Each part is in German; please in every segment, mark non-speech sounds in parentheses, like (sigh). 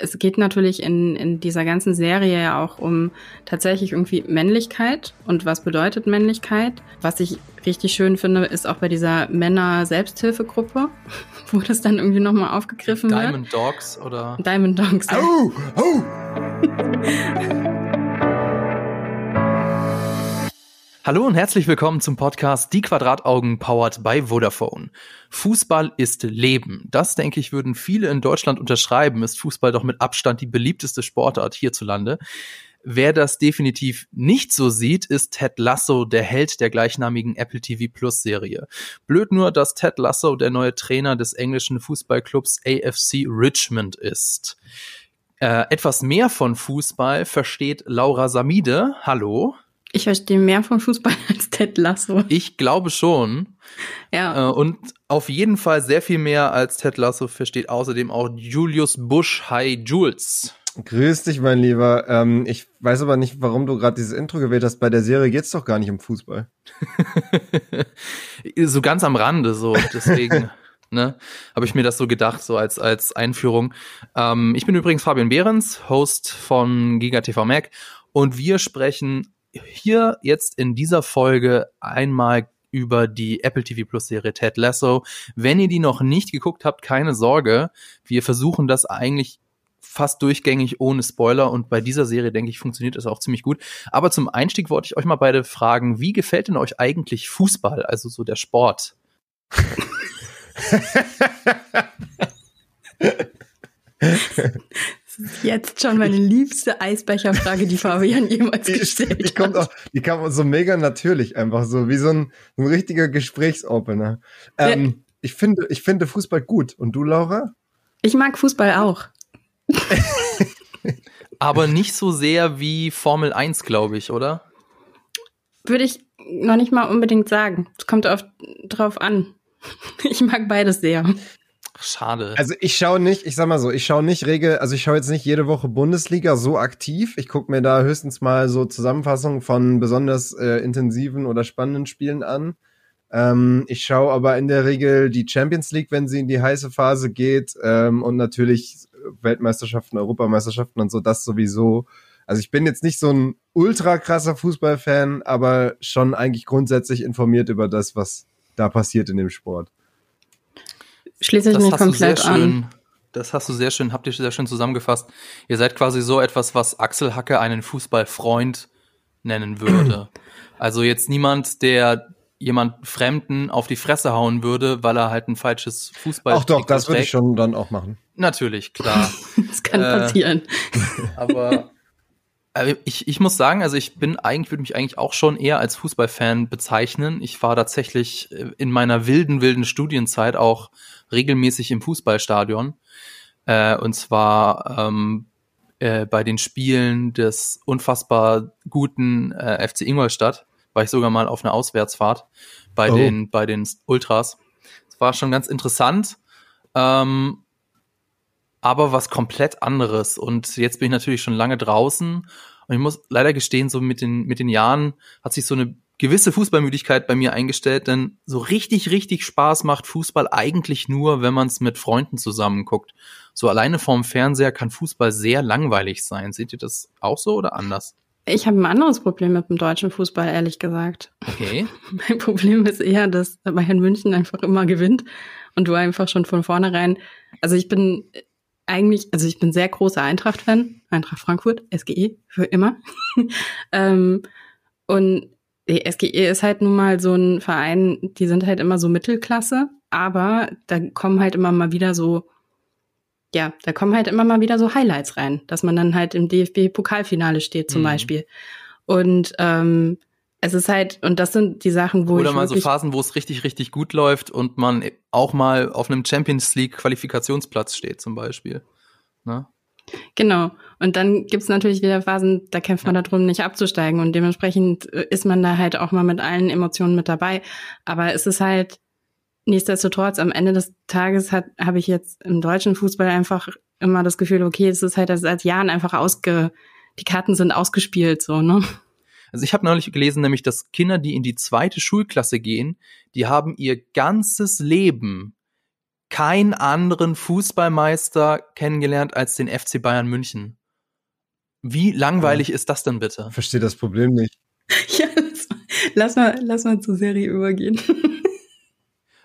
es geht natürlich in, in dieser ganzen Serie ja auch um tatsächlich irgendwie Männlichkeit und was bedeutet Männlichkeit. Was ich richtig schön finde, ist auch bei dieser Männer-Selbsthilfegruppe, (laughs) wo das dann irgendwie nochmal aufgegriffen Diamond wird. Diamond Dogs oder? Diamond Dogs. Oh, (laughs) oh. Hallo und herzlich willkommen zum Podcast Die Quadrataugen powered by Vodafone. Fußball ist Leben. Das, denke ich, würden viele in Deutschland unterschreiben, ist Fußball doch mit Abstand die beliebteste Sportart hierzulande. Wer das definitiv nicht so sieht, ist Ted Lasso, der Held der gleichnamigen Apple TV Plus Serie. Blöd nur, dass Ted Lasso der neue Trainer des englischen Fußballclubs AFC Richmond ist. Äh, etwas mehr von Fußball versteht Laura Samide. Hallo. Ich verstehe mehr von Fußball (laughs) als Ted Lasso. Ich glaube schon. Ja. Äh, und auf jeden Fall sehr viel mehr als Ted Lasso versteht außerdem auch Julius Busch. Hi, Jules. Grüß dich, mein Lieber. Ähm, ich weiß aber nicht, warum du gerade dieses Intro gewählt hast. Bei der Serie geht's doch gar nicht um Fußball. (laughs) so ganz am Rande, so. Deswegen. (laughs) Ne, habe ich mir das so gedacht, so als, als Einführung. Ähm, ich bin übrigens Fabian Behrens, Host von GigaTV Mac und wir sprechen hier jetzt in dieser Folge einmal über die Apple TV Plus Serie Ted Lasso. Wenn ihr die noch nicht geguckt habt, keine Sorge. Wir versuchen das eigentlich fast durchgängig ohne Spoiler und bei dieser Serie, denke ich, funktioniert das auch ziemlich gut. Aber zum Einstieg wollte ich euch mal beide fragen, wie gefällt denn euch eigentlich Fußball, also so der Sport? (laughs) (laughs) Das ist jetzt schon meine liebste Eisbecherfrage, die Fabian (laughs) jemals gestellt die, hat. kommt auch, die kam so mega natürlich, einfach so wie so ein, ein richtiger Gesprächsopener. Ähm, ja. ich, finde, ich finde Fußball gut. Und du, Laura? Ich mag Fußball auch. (laughs) Aber nicht so sehr wie Formel 1, glaube ich, oder? Würde ich noch nicht mal unbedingt sagen. Es kommt oft drauf an. Ich mag beides sehr. Schade. Also ich schaue nicht, ich sag mal so, ich schaue nicht regel, also ich schaue jetzt nicht jede Woche Bundesliga so aktiv. Ich gucke mir da höchstens mal so Zusammenfassungen von besonders äh, intensiven oder spannenden Spielen an. Ähm, ich schaue aber in der Regel die Champions League, wenn sie in die heiße Phase geht ähm, und natürlich Weltmeisterschaften, Europameisterschaften und so, das sowieso. Also ich bin jetzt nicht so ein ultra krasser Fußballfan, aber schon eigentlich grundsätzlich informiert über das, was da passiert in dem Sport. Schließe ich mich komplett schön, an. Das hast du sehr schön, habt ihr sehr schön zusammengefasst. Ihr seid quasi so etwas, was Axel Hacke einen Fußballfreund nennen würde. (clears throat) also jetzt niemand, der jemand Fremden auf die Fresse hauen würde, weil er halt ein falsches Fußball. Ach doch, das würde ich schon dann auch machen. Natürlich, klar. (laughs) das kann äh, passieren. (laughs) Aber ich, ich muss sagen, also ich bin eigentlich, würde mich eigentlich auch schon eher als Fußballfan bezeichnen. Ich war tatsächlich äh, in meiner wilden, wilden Studienzeit auch regelmäßig im Fußballstadion. Äh, und zwar ähm, äh, bei den Spielen des unfassbar guten äh, FC Ingolstadt war ich sogar mal auf einer Auswärtsfahrt bei oh. den bei den Ultras. Das war schon ganz interessant. Ähm, aber was komplett anderes. Und jetzt bin ich natürlich schon lange draußen. Und ich muss leider gestehen, so mit den, mit den Jahren hat sich so eine gewisse Fußballmüdigkeit bei mir eingestellt, denn so richtig, richtig Spaß macht Fußball eigentlich nur, wenn man es mit Freunden zusammen guckt. So alleine vorm Fernseher kann Fußball sehr langweilig sein. Seht ihr das auch so oder anders? Ich habe ein anderes Problem mit dem deutschen Fußball, ehrlich gesagt. Okay. (laughs) mein Problem ist eher, dass Bayern München einfach immer gewinnt und du einfach schon von vornherein, also ich bin eigentlich, also ich bin sehr großer Eintracht-Fan, Eintracht Frankfurt, SGE für immer. (laughs) ähm, und die SGE ist halt nun mal so ein Verein, die sind halt immer so Mittelklasse, aber da kommen halt immer mal wieder so, ja, da kommen halt immer mal wieder so Highlights rein, dass man dann halt im DFB-Pokalfinale steht zum mhm. Beispiel. Und ähm, es ist halt, und das sind die Sachen, wo Oder ich. mal so Phasen, wo es richtig, richtig gut läuft und man auch mal auf einem Champions League Qualifikationsplatz steht, zum Beispiel. Ne? Genau. Und dann gibt's natürlich wieder Phasen, da kämpft man ja. darum, nicht abzusteigen. Und dementsprechend äh, ist man da halt auch mal mit allen Emotionen mit dabei. Aber es ist halt, nichtsdestotrotz, am Ende des Tages hat habe ich jetzt im deutschen Fußball einfach immer das Gefühl, okay, es ist halt seit Jahren einfach ausge, die Karten sind ausgespielt, so, ne? Also ich habe neulich gelesen, nämlich, dass Kinder, die in die zweite Schulklasse gehen, die haben ihr ganzes Leben keinen anderen Fußballmeister kennengelernt als den FC Bayern München. Wie langweilig ja. ist das denn bitte? Verstehe das Problem nicht. (laughs) ja, lass mal, lass mal zur Serie übergehen.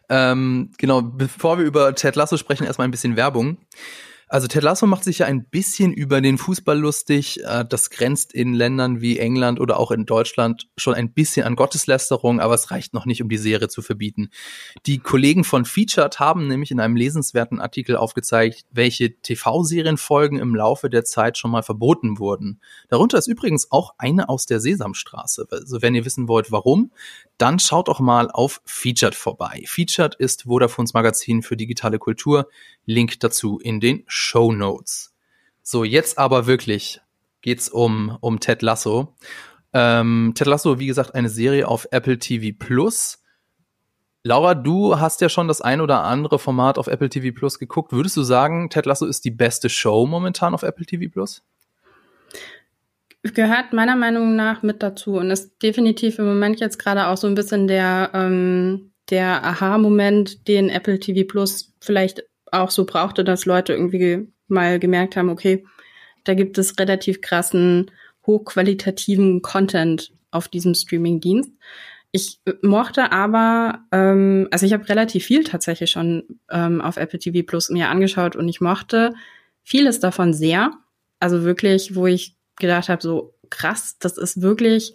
ähm, genau, bevor wir über Ted Lasso sprechen, erstmal ein bisschen Werbung. Also Ted Lasso macht sich ja ein bisschen über den Fußball lustig. Äh, das grenzt in Ländern wie England oder auch in Deutschland schon ein bisschen an Gotteslästerung, aber es reicht noch nicht, um die Serie zu verbieten. Die Kollegen von Featured haben nämlich in einem lesenswerten Artikel aufgezeigt, welche TV-Serienfolgen im Laufe der Zeit schon mal verboten wurden. Darunter ist übrigens auch eine aus der Sesamstraße. Also wenn ihr wissen wollt, warum, dann schaut auch mal auf Featured vorbei. Featured ist Vodafones Magazin für digitale Kultur. Link dazu in den Show Notes. So, jetzt aber wirklich geht's um, um Ted Lasso. Ähm, Ted Lasso, wie gesagt, eine Serie auf Apple TV Plus. Laura, du hast ja schon das ein oder andere Format auf Apple TV Plus geguckt. Würdest du sagen, Ted Lasso ist die beste Show momentan auf Apple TV Plus? Gehört meiner Meinung nach mit dazu und ist definitiv im Moment jetzt gerade auch so ein bisschen der, ähm, der Aha-Moment, den Apple TV Plus vielleicht auch so brauchte, dass Leute irgendwie mal gemerkt haben, okay, da gibt es relativ krassen, hochqualitativen Content auf diesem Streaming-Dienst. Ich mochte aber, ähm, also ich habe relativ viel tatsächlich schon ähm, auf Apple TV Plus mir angeschaut und ich mochte vieles davon sehr. Also wirklich, wo ich gedacht habe, so krass, das ist wirklich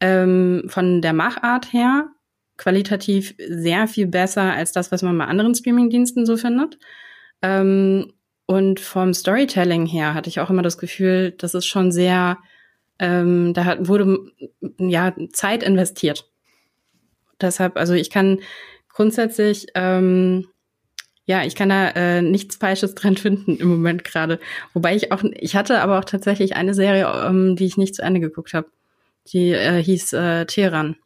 ähm, von der Machart her qualitativ sehr viel besser als das, was man bei anderen Streamingdiensten so findet. Ähm, und vom Storytelling her hatte ich auch immer das Gefühl, das ist schon sehr, ähm, da hat, wurde ja Zeit investiert. Deshalb, also ich kann grundsätzlich, ähm, ja, ich kann da äh, nichts Falsches dran finden im Moment gerade. Wobei ich auch, ich hatte aber auch tatsächlich eine Serie, ähm, die ich nicht zu Ende geguckt habe. Die äh, hieß äh, Teheran.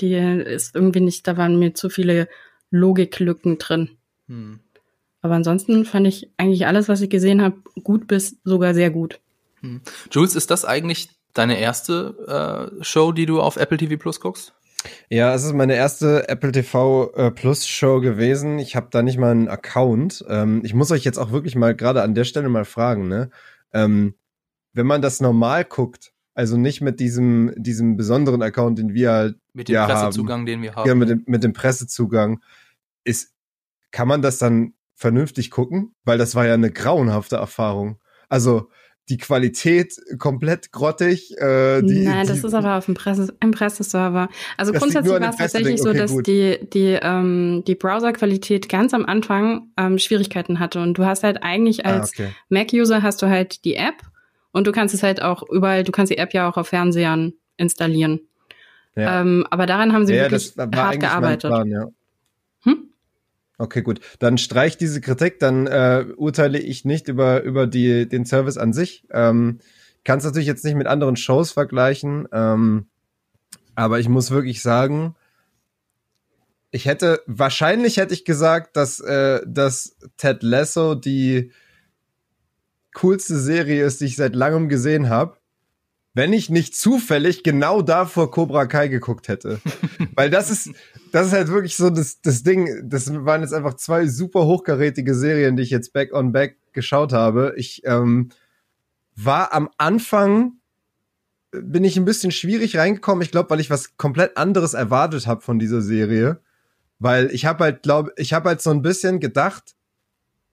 Die ist irgendwie nicht, da waren mir zu viele Logiklücken drin. Hm. Aber ansonsten fand ich eigentlich alles, was ich gesehen habe, gut bis sogar sehr gut. Hm. Jules, ist das eigentlich deine erste äh, Show, die du auf Apple TV Plus guckst? Ja, es ist meine erste Apple TV äh, Plus Show gewesen. Ich habe da nicht mal einen Account. Ähm, ich muss euch jetzt auch wirklich mal gerade an der Stelle mal fragen, ne? Ähm, wenn man das normal guckt, also nicht mit diesem, diesem besonderen Account, den wir halt mit dem ja Pressezugang, haben. den wir haben. Ja, mit dem, mit dem Pressezugang. Ist, kann man das dann vernünftig gucken? Weil das war ja eine grauenhafte Erfahrung. Also, die Qualität komplett grottig. Äh, die, Nein, das die, ist aber auf dem Presse, im Presseserver. Also grundsätzlich war es tatsächlich so, okay, dass gut. die, die, ähm, die Browserqualität ganz am Anfang ähm, Schwierigkeiten hatte. Und du hast halt eigentlich ah, als ah, okay. Mac-User hast du halt die App und du kannst es halt auch überall, du kannst die App ja auch auf Fernsehern installieren. Ja. Ähm, aber daran haben sie ja, wirklich hart gearbeitet. Plan, ja. Hm? Okay, gut. Dann streich diese Kritik, dann äh, urteile ich nicht über, über die, den Service an sich. Ähm, Kann es natürlich jetzt nicht mit anderen Shows vergleichen, ähm, aber ich muss wirklich sagen, ich hätte, wahrscheinlich hätte ich gesagt, dass, äh, dass Ted Lasso die coolste Serie ist, die ich seit langem gesehen habe, wenn ich nicht zufällig genau davor Cobra Kai geguckt hätte. (laughs) Weil das ist, das ist halt wirklich so das, das Ding. Das waren jetzt einfach zwei super hochkarätige Serien, die ich jetzt back on back geschaut habe. Ich ähm, war am Anfang bin ich ein bisschen schwierig reingekommen. Ich glaube, weil ich was komplett anderes erwartet habe von dieser Serie. Weil ich habe halt, glaube ich, habe halt so ein bisschen gedacht,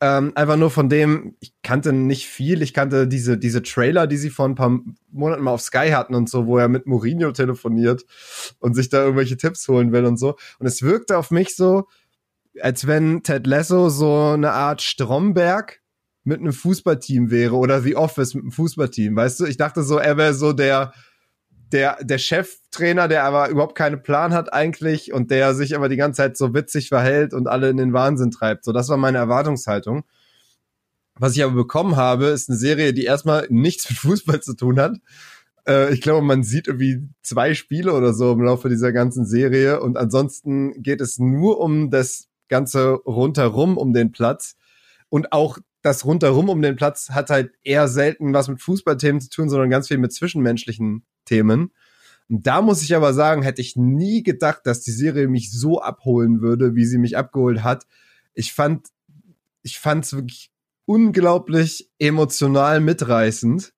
ähm, einfach nur von dem, ich kannte nicht viel, ich kannte diese, diese Trailer, die sie vor ein paar Monaten mal auf Sky hatten und so, wo er mit Mourinho telefoniert und sich da irgendwelche Tipps holen will und so. Und es wirkte auf mich so, als wenn Ted Lasso so eine Art Stromberg mit einem Fußballteam wäre oder The Office mit einem Fußballteam, weißt du? Ich dachte so, er wäre so der, der, der Cheftrainer, der aber überhaupt keinen Plan hat eigentlich und der sich aber die ganze Zeit so witzig verhält und alle in den Wahnsinn treibt. So, das war meine Erwartungshaltung. Was ich aber bekommen habe, ist eine Serie, die erstmal nichts mit Fußball zu tun hat. Äh, ich glaube, man sieht irgendwie zwei Spiele oder so im Laufe dieser ganzen Serie und ansonsten geht es nur um das Ganze rundherum um den Platz und auch das rundherum um den Platz hat halt eher selten was mit Fußballthemen zu tun, sondern ganz viel mit zwischenmenschlichen Themen. Und da muss ich aber sagen, hätte ich nie gedacht, dass die Serie mich so abholen würde, wie sie mich abgeholt hat. Ich fand, ich fand's wirklich unglaublich emotional mitreißend.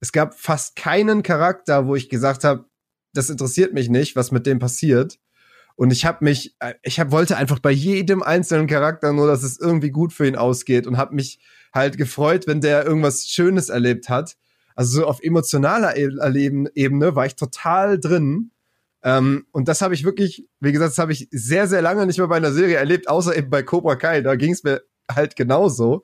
Es gab fast keinen Charakter, wo ich gesagt habe, das interessiert mich nicht, was mit dem passiert. Und ich habe mich, ich hab, wollte einfach bei jedem einzelnen Charakter nur, dass es irgendwie gut für ihn ausgeht und habe mich halt gefreut, wenn der irgendwas Schönes erlebt hat. Also so auf emotionaler e-, Ebene war ich total drin. Ähm, und das habe ich wirklich, wie gesagt, das habe ich sehr, sehr lange nicht mehr bei einer Serie erlebt, außer eben bei Cobra Kai. Da ging es mir halt genauso.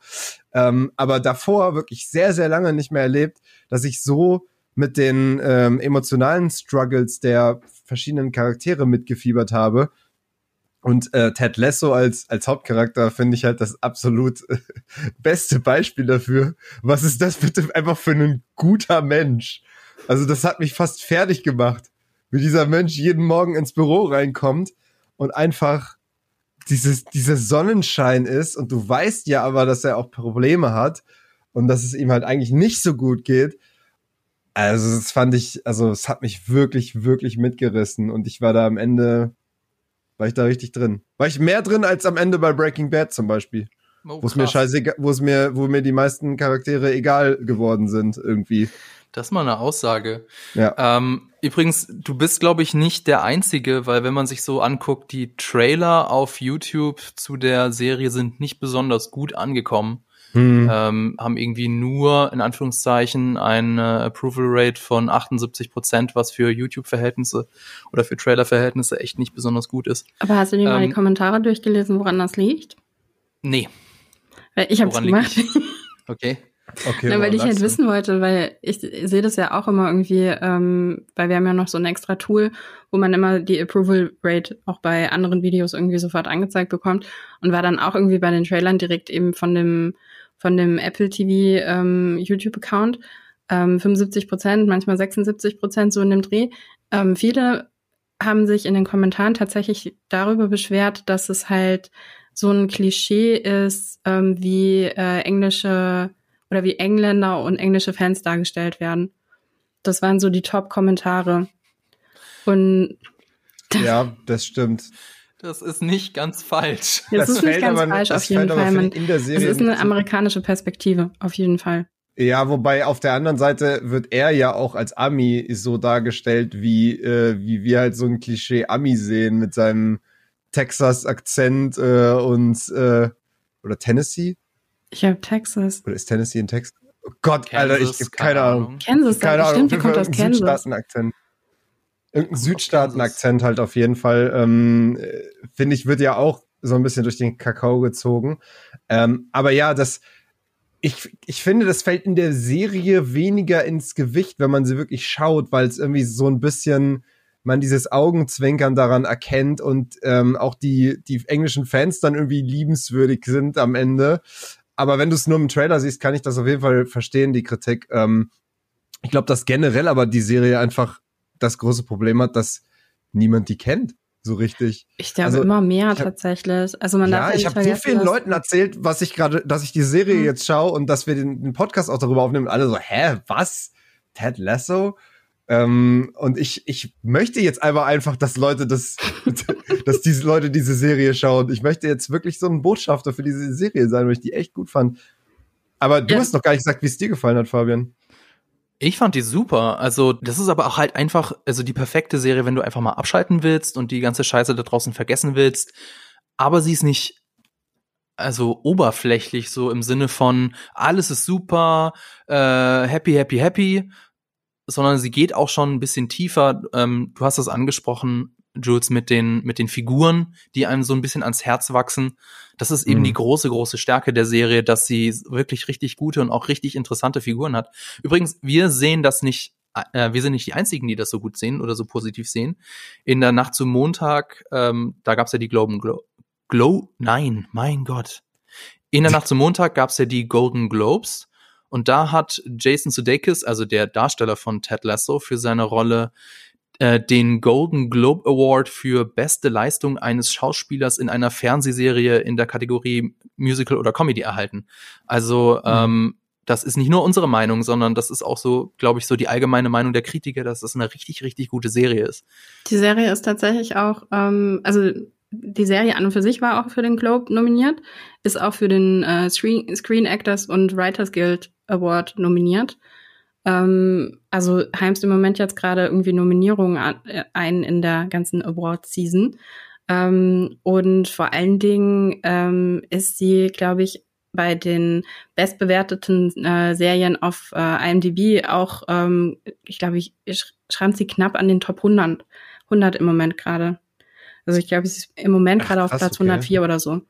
Ähm, aber davor wirklich sehr, sehr lange nicht mehr erlebt, dass ich so mit den ähm, emotionalen Struggles der verschiedenen Charaktere mitgefiebert habe. Und äh, Ted Lasso als, als Hauptcharakter finde ich halt das absolut (laughs) beste Beispiel dafür. Was ist das bitte einfach für ein guter Mensch? Also das hat mich fast fertig gemacht, wie dieser Mensch jeden Morgen ins Büro reinkommt und einfach dieses, dieser Sonnenschein ist und du weißt ja aber, dass er auch Probleme hat und dass es ihm halt eigentlich nicht so gut geht. Also das fand ich, also es hat mich wirklich, wirklich mitgerissen und ich war da am Ende, war ich da richtig drin. War ich mehr drin als am Ende bei Breaking Bad zum Beispiel. Oh, wo es mir scheißegal, wo es mir, wo mir die meisten Charaktere egal geworden sind irgendwie. Das ist mal eine Aussage. Ja. Ähm, übrigens, du bist, glaube ich, nicht der Einzige, weil wenn man sich so anguckt, die Trailer auf YouTube zu der Serie sind nicht besonders gut angekommen hm. ähm, haben irgendwie nur in Anführungszeichen eine Approval Rate von 78 Prozent, was für YouTube-Verhältnisse oder für Trailer-Verhältnisse echt nicht besonders gut ist. Aber hast du dir ähm, mal die ähm, Kommentare durchgelesen, woran das liegt? Nee. Weil ich habe es gemacht. Okay. Okay, Na, weil ich halt wissen wollte, weil ich sehe das ja auch immer irgendwie, ähm, weil wir haben ja noch so ein extra Tool, wo man immer die Approval Rate auch bei anderen Videos irgendwie sofort angezeigt bekommt und war dann auch irgendwie bei den Trailern direkt eben von dem von dem Apple TV ähm, YouTube-Account. Ähm, 75 Prozent, manchmal 76 Prozent so in dem Dreh. Ähm, viele haben sich in den Kommentaren tatsächlich darüber beschwert, dass es halt so ein Klischee ist, ähm, wie äh, englische oder wie Engländer und englische Fans dargestellt werden. Das waren so die Top-Kommentare. Und ja, das stimmt. Das ist nicht ganz falsch. (laughs) Das, das ist nicht ganz falsch, auf jeden Fall. Man, es ist eine amerikanische Perspektive, auf jeden Fall. Ja, wobei auf der anderen Seite wird er ja auch als Ami so dargestellt, wie, äh, wie wir halt so ein Klischee Ami sehen mit seinem Texas-Akzent äh, und äh, oder Tennessee? Ich habe Texas. Oder ist Tennessee in Texas? Oh Gott, Kansas, Alter, ich keine, keine Ahnung. Kansas, keine Ahnung. Stimmt, der kommt aus Kansas. Südstaaten-Akzent. Irgendein Südstaaten-Akzent halt auf jeden Fall. Ähm, Finde ich, wird ja auch so ein bisschen durch den Kakao gezogen. Ähm, aber ja, das, ich, ich finde, das fällt in der Serie weniger ins Gewicht, wenn man sie wirklich schaut, weil es irgendwie so ein bisschen man dieses Augenzwinkern daran erkennt und ähm, auch die, die englischen Fans dann irgendwie liebenswürdig sind am Ende. Aber wenn du es nur im Trailer siehst, kann ich das auf jeden Fall verstehen, die Kritik. Ähm, ich glaube, dass generell aber die Serie einfach das große Problem hat, dass niemand die kennt. So richtig. Ich glaube also, immer mehr hab, tatsächlich. Also man ja, darf ja ich habe so vielen Leuten erzählt, was ich gerade, dass ich die Serie hm. jetzt schaue und dass wir den, den, Podcast auch darüber aufnehmen. Und alle so, hä, was? Ted Lasso? Ähm, und ich, ich möchte jetzt aber einfach, dass Leute das, (laughs) (laughs) dass diese Leute diese Serie schauen. Ich möchte jetzt wirklich so ein Botschafter für diese Serie sein, weil ich die echt gut fand. Aber du ja. hast noch gar nicht gesagt, wie es dir gefallen hat, Fabian. Ich fand die super. Also, das ist aber auch halt einfach, also die perfekte Serie, wenn du einfach mal abschalten willst und die ganze Scheiße da draußen vergessen willst. Aber sie ist nicht, also oberflächlich, so im Sinne von alles ist super, äh, happy, happy, happy, sondern sie geht auch schon ein bisschen tiefer. Ähm, du hast das angesprochen, Jules, mit den, mit den Figuren, die einem so ein bisschen ans Herz wachsen. Das ist eben mhm. die große, große Stärke der Serie, dass sie wirklich richtig gute und auch richtig interessante Figuren hat. Übrigens, wir sehen das nicht, äh, wir sind nicht die einzigen, die das so gut sehen oder so positiv sehen. In der Nacht zum Montag, ähm, da gab's ja die Globen Glo Glow, nein, mein Gott. In der Nacht zum Montag gab's ja die Golden Globes. Und da hat Jason Sudeikis, also der Darsteller von Ted Lasso, für seine Rolle äh, den Golden Globe Award für beste Leistung eines Schauspielers in einer Fernsehserie in der Kategorie Musical oder Comedy erhalten. Also mhm. ähm, das ist nicht nur unsere Meinung, sondern das ist auch so, glaube ich, so die allgemeine Meinung der Kritiker, dass das eine richtig, richtig gute Serie ist. Die Serie ist tatsächlich auch, ähm, also die Serie an und für sich war auch für den Globe nominiert, ist auch für den äh, Screen, Screen Actors und Writers Guild Award nominiert. Ähm, also heimst im Moment jetzt gerade irgendwie Nominierungen an, äh, ein in der ganzen Award-Season. Ähm, und vor allen Dingen ähm, ist sie, glaube ich, bei den bestbewerteten äh, Serien auf äh, IMDb auch, ähm, ich glaube, ich, ich schreibt sie knapp an den Top 100, 100 im Moment gerade. Also ich glaube, sie ist im Moment gerade auf Platz okay. 104 oder so.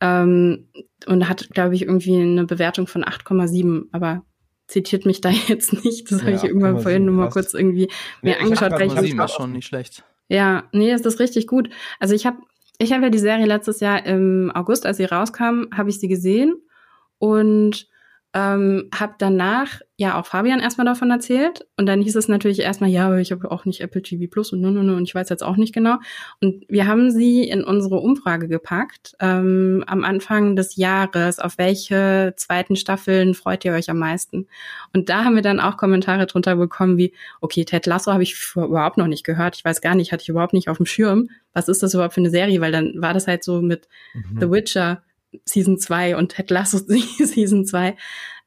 Ähm, und hat, glaube ich, irgendwie eine Bewertung von 8,7, aber zitiert mich da (laughs) jetzt nicht. Das ja, habe ich irgendwann vorhin nur mal kurz irgendwie mir nee, angeschaut. Weil ich ist schon nicht schlecht. Ja, nee, ist richtig gut. Also ich habe ich habe ja die Serie letztes Jahr im August, als sie rauskam, habe ich sie gesehen und ähm, habe danach ja auch Fabian erstmal davon erzählt und dann hieß es natürlich erstmal, ja, aber ich habe auch nicht Apple TV Plus und no, no, und ich weiß jetzt auch nicht genau. Und wir haben sie in unsere Umfrage gepackt ähm, am Anfang des Jahres, auf welche zweiten Staffeln freut ihr euch am meisten? Und da haben wir dann auch Kommentare drunter bekommen wie, okay, Ted Lasso habe ich überhaupt noch nicht gehört, ich weiß gar nicht, hatte ich überhaupt nicht auf dem Schirm. Was ist das überhaupt für eine Serie? Weil dann war das halt so mit mhm. The Witcher Season 2 und Ted Lasso (laughs) Season 2.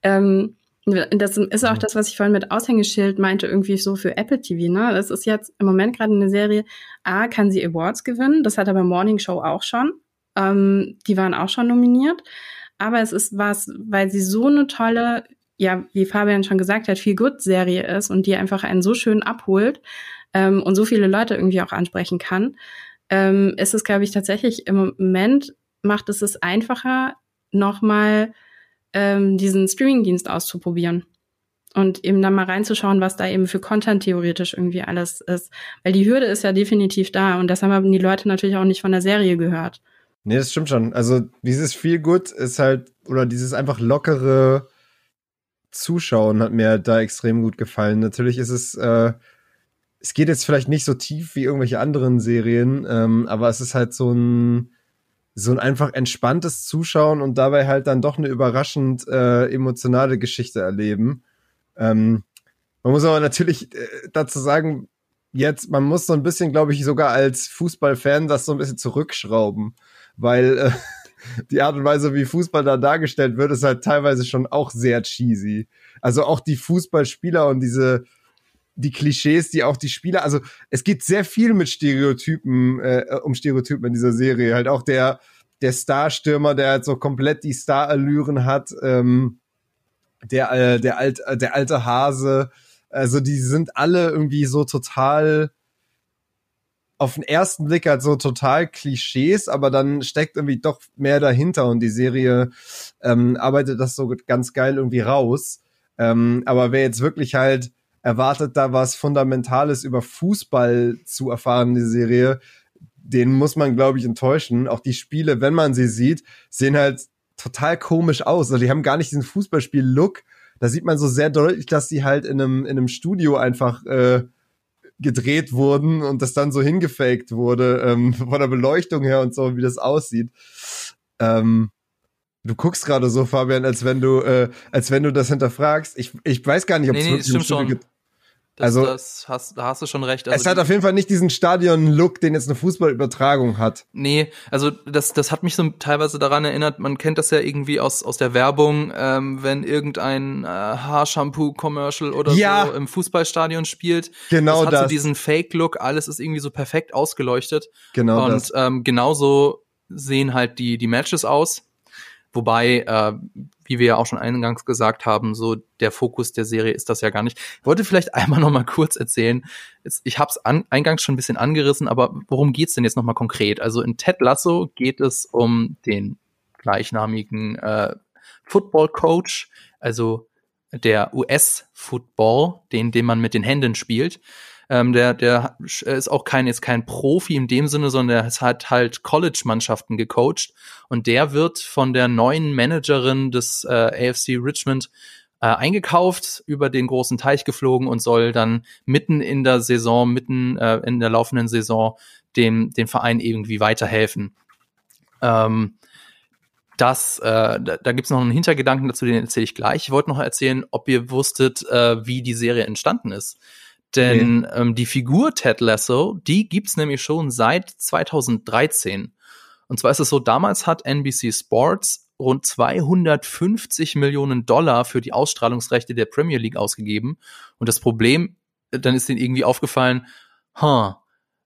Ähm, das ist auch das, was ich vorhin mit Aushängeschild meinte, irgendwie so für Apple TV. Ne? Das ist jetzt im Moment gerade eine Serie. A, kann sie Awards gewinnen. Das hat aber Morning Show auch schon. Ähm, die waren auch schon nominiert. Aber es ist was, weil sie so eine tolle, ja, wie Fabian schon gesagt hat, viel Good Serie ist und die einfach einen so schön abholt ähm, und so viele Leute irgendwie auch ansprechen kann, ähm, ist es, glaube ich, tatsächlich im Moment macht es es einfacher, nochmal ähm, diesen Streaming-Dienst auszuprobieren und eben dann mal reinzuschauen, was da eben für Content theoretisch irgendwie alles ist. Weil die Hürde ist ja definitiv da und das haben die Leute natürlich auch nicht von der Serie gehört. Nee, das stimmt schon. Also dieses viel gut ist halt, oder dieses einfach lockere Zuschauen hat mir da extrem gut gefallen. Natürlich ist es, äh, es geht jetzt vielleicht nicht so tief wie irgendwelche anderen Serien, ähm, aber es ist halt so ein, so ein einfach entspanntes Zuschauen und dabei halt dann doch eine überraschend äh, emotionale Geschichte erleben. Ähm, man muss aber natürlich äh, dazu sagen, jetzt, man muss so ein bisschen, glaube ich, sogar als Fußballfan das so ein bisschen zurückschrauben, weil äh, (laughs) die Art und Weise, wie Fußball da dargestellt wird, ist halt teilweise schon auch sehr cheesy. Also auch die Fußballspieler und diese die Klischees, die auch die Spieler, also es geht sehr viel mit Stereotypen, äh, um Stereotypen in dieser Serie. Halt auch der, der Starstürmer, der halt so komplett die Starallüren hat, ähm, der, äh, der, alt, äh, der alte Hase, also die sind alle irgendwie so total auf den ersten Blick halt so total Klischees, aber dann steckt irgendwie doch mehr dahinter und die Serie ähm, arbeitet das so ganz geil irgendwie raus. Ähm, aber wer jetzt wirklich halt erwartet, da was Fundamentales über Fußball zu erfahren in der Serie, den muss man, glaube ich, enttäuschen. Auch die Spiele, wenn man sie sieht, sehen halt total komisch aus. Also die haben gar nicht diesen Fußballspiel-Look. Da sieht man so sehr deutlich, dass sie halt in einem, in einem Studio einfach äh, gedreht wurden und das dann so hingefaked wurde, ähm, (laughs) von der Beleuchtung her und so, wie das aussieht. Ähm, Du guckst gerade so, Fabian, als wenn du, äh, als wenn du das hinterfragst. Ich, ich weiß gar nicht, ob nee, es nee, stimmt schon. Das, also, das hast, da hast du schon recht. Also es hat auf jeden Fall nicht diesen Stadion-Look, den jetzt eine Fußballübertragung hat. Nee, also das, das hat mich so teilweise daran erinnert, man kennt das ja irgendwie aus, aus der Werbung, ähm, wenn irgendein äh, Haarshampoo-Commercial oder ja. so im Fußballstadion spielt. Genau das. Hat das. so diesen Fake-Look, alles ist irgendwie so perfekt ausgeleuchtet. Genau Und das. Ähm, genauso sehen halt die, die Matches aus. Wobei, äh, wie wir ja auch schon eingangs gesagt haben, so der Fokus der Serie ist das ja gar nicht. Ich wollte vielleicht (laughs) einmal noch mal kurz erzählen. Ich habe es eingangs schon ein bisschen angerissen, aber worum geht's denn jetzt noch mal konkret? Also in Ted Lasso geht es um den gleichnamigen äh, Football Coach, also der US-Football, den, den man mit den Händen spielt. Ähm, der, der ist auch kein, ist kein Profi in dem Sinne, sondern er hat halt College-Mannschaften gecoacht. Und der wird von der neuen Managerin des äh, AFC Richmond äh, eingekauft, über den großen Teich geflogen und soll dann mitten in der Saison, mitten äh, in der laufenden Saison dem, dem Verein irgendwie weiterhelfen. Ähm, das, äh, da, da gibt es noch einen Hintergedanken dazu, den erzähle ich gleich. Ich wollte noch erzählen, ob ihr wusstet, äh, wie die Serie entstanden ist. Denn nee. ähm, die Figur Ted Lasso, die gibt's nämlich schon seit 2013. Und zwar ist es so, damals hat NBC Sports rund 250 Millionen Dollar für die Ausstrahlungsrechte der Premier League ausgegeben. Und das Problem, dann ist denen irgendwie aufgefallen, huh,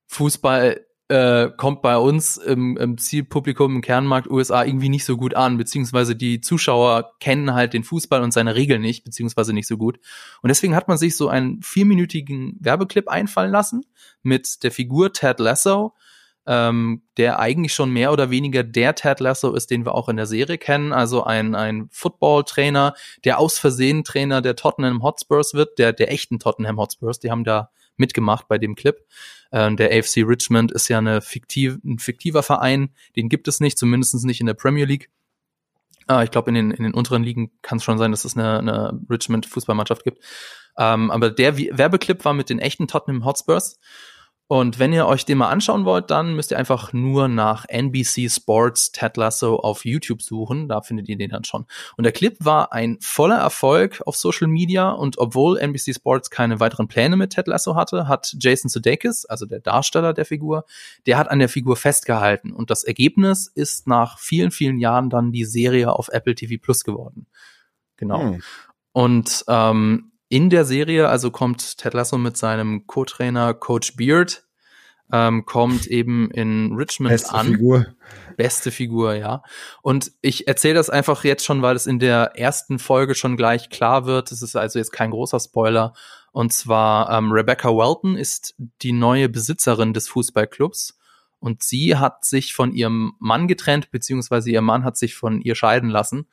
Fußball äh, kommt bei uns im, im Zielpublikum im Kernmarkt USA irgendwie nicht so gut an, beziehungsweise die Zuschauer kennen halt den Fußball und seine Regeln nicht, beziehungsweise nicht so gut. Und deswegen hat man sich so einen vierminütigen Werbeclip einfallen lassen mit der Figur Ted Lasso, ähm, der eigentlich schon mehr oder weniger der Ted Lasso ist, den wir auch in der Serie kennen, also ein, ein Football-Trainer, der aus Versehen Trainer der Tottenham Hotspurs wird, der, der echten Tottenham Hotspurs, die haben da mitgemacht bei dem Clip. Äh, der AFC Richmond ist ja eine fiktiv, ein fiktiver Verein, den gibt es nicht, zumindest nicht in der Premier League. Äh, ich glaube, in den, in den unteren Ligen kann es schon sein, dass es eine, eine Richmond-Fußballmannschaft gibt. Ähm, aber der Werbeclip war mit den echten Tottenham Hotspurs. Und wenn ihr euch den mal anschauen wollt, dann müsst ihr einfach nur nach NBC Sports Ted Lasso auf YouTube suchen. Da findet ihr den dann schon. Und der Clip war ein voller Erfolg auf Social Media. Und obwohl NBC Sports keine weiteren Pläne mit Ted Lasso hatte, hat Jason Sudeikis, also der Darsteller der Figur, der hat an der Figur festgehalten. Und das Ergebnis ist nach vielen, vielen Jahren dann die Serie auf Apple TV Plus geworden. Genau. Hm. Und ähm, in der Serie, also kommt Ted Lasso mit seinem Co-Trainer Coach Beard, ähm, kommt eben in Richmond Beste an. Figur. Beste Figur, ja. Und ich erzähle das einfach jetzt schon, weil es in der ersten Folge schon gleich klar wird. Es ist also jetzt kein großer Spoiler. Und zwar ähm, Rebecca Welton ist die neue Besitzerin des Fußballclubs. Und sie hat sich von ihrem Mann getrennt, beziehungsweise ihr Mann hat sich von ihr scheiden lassen.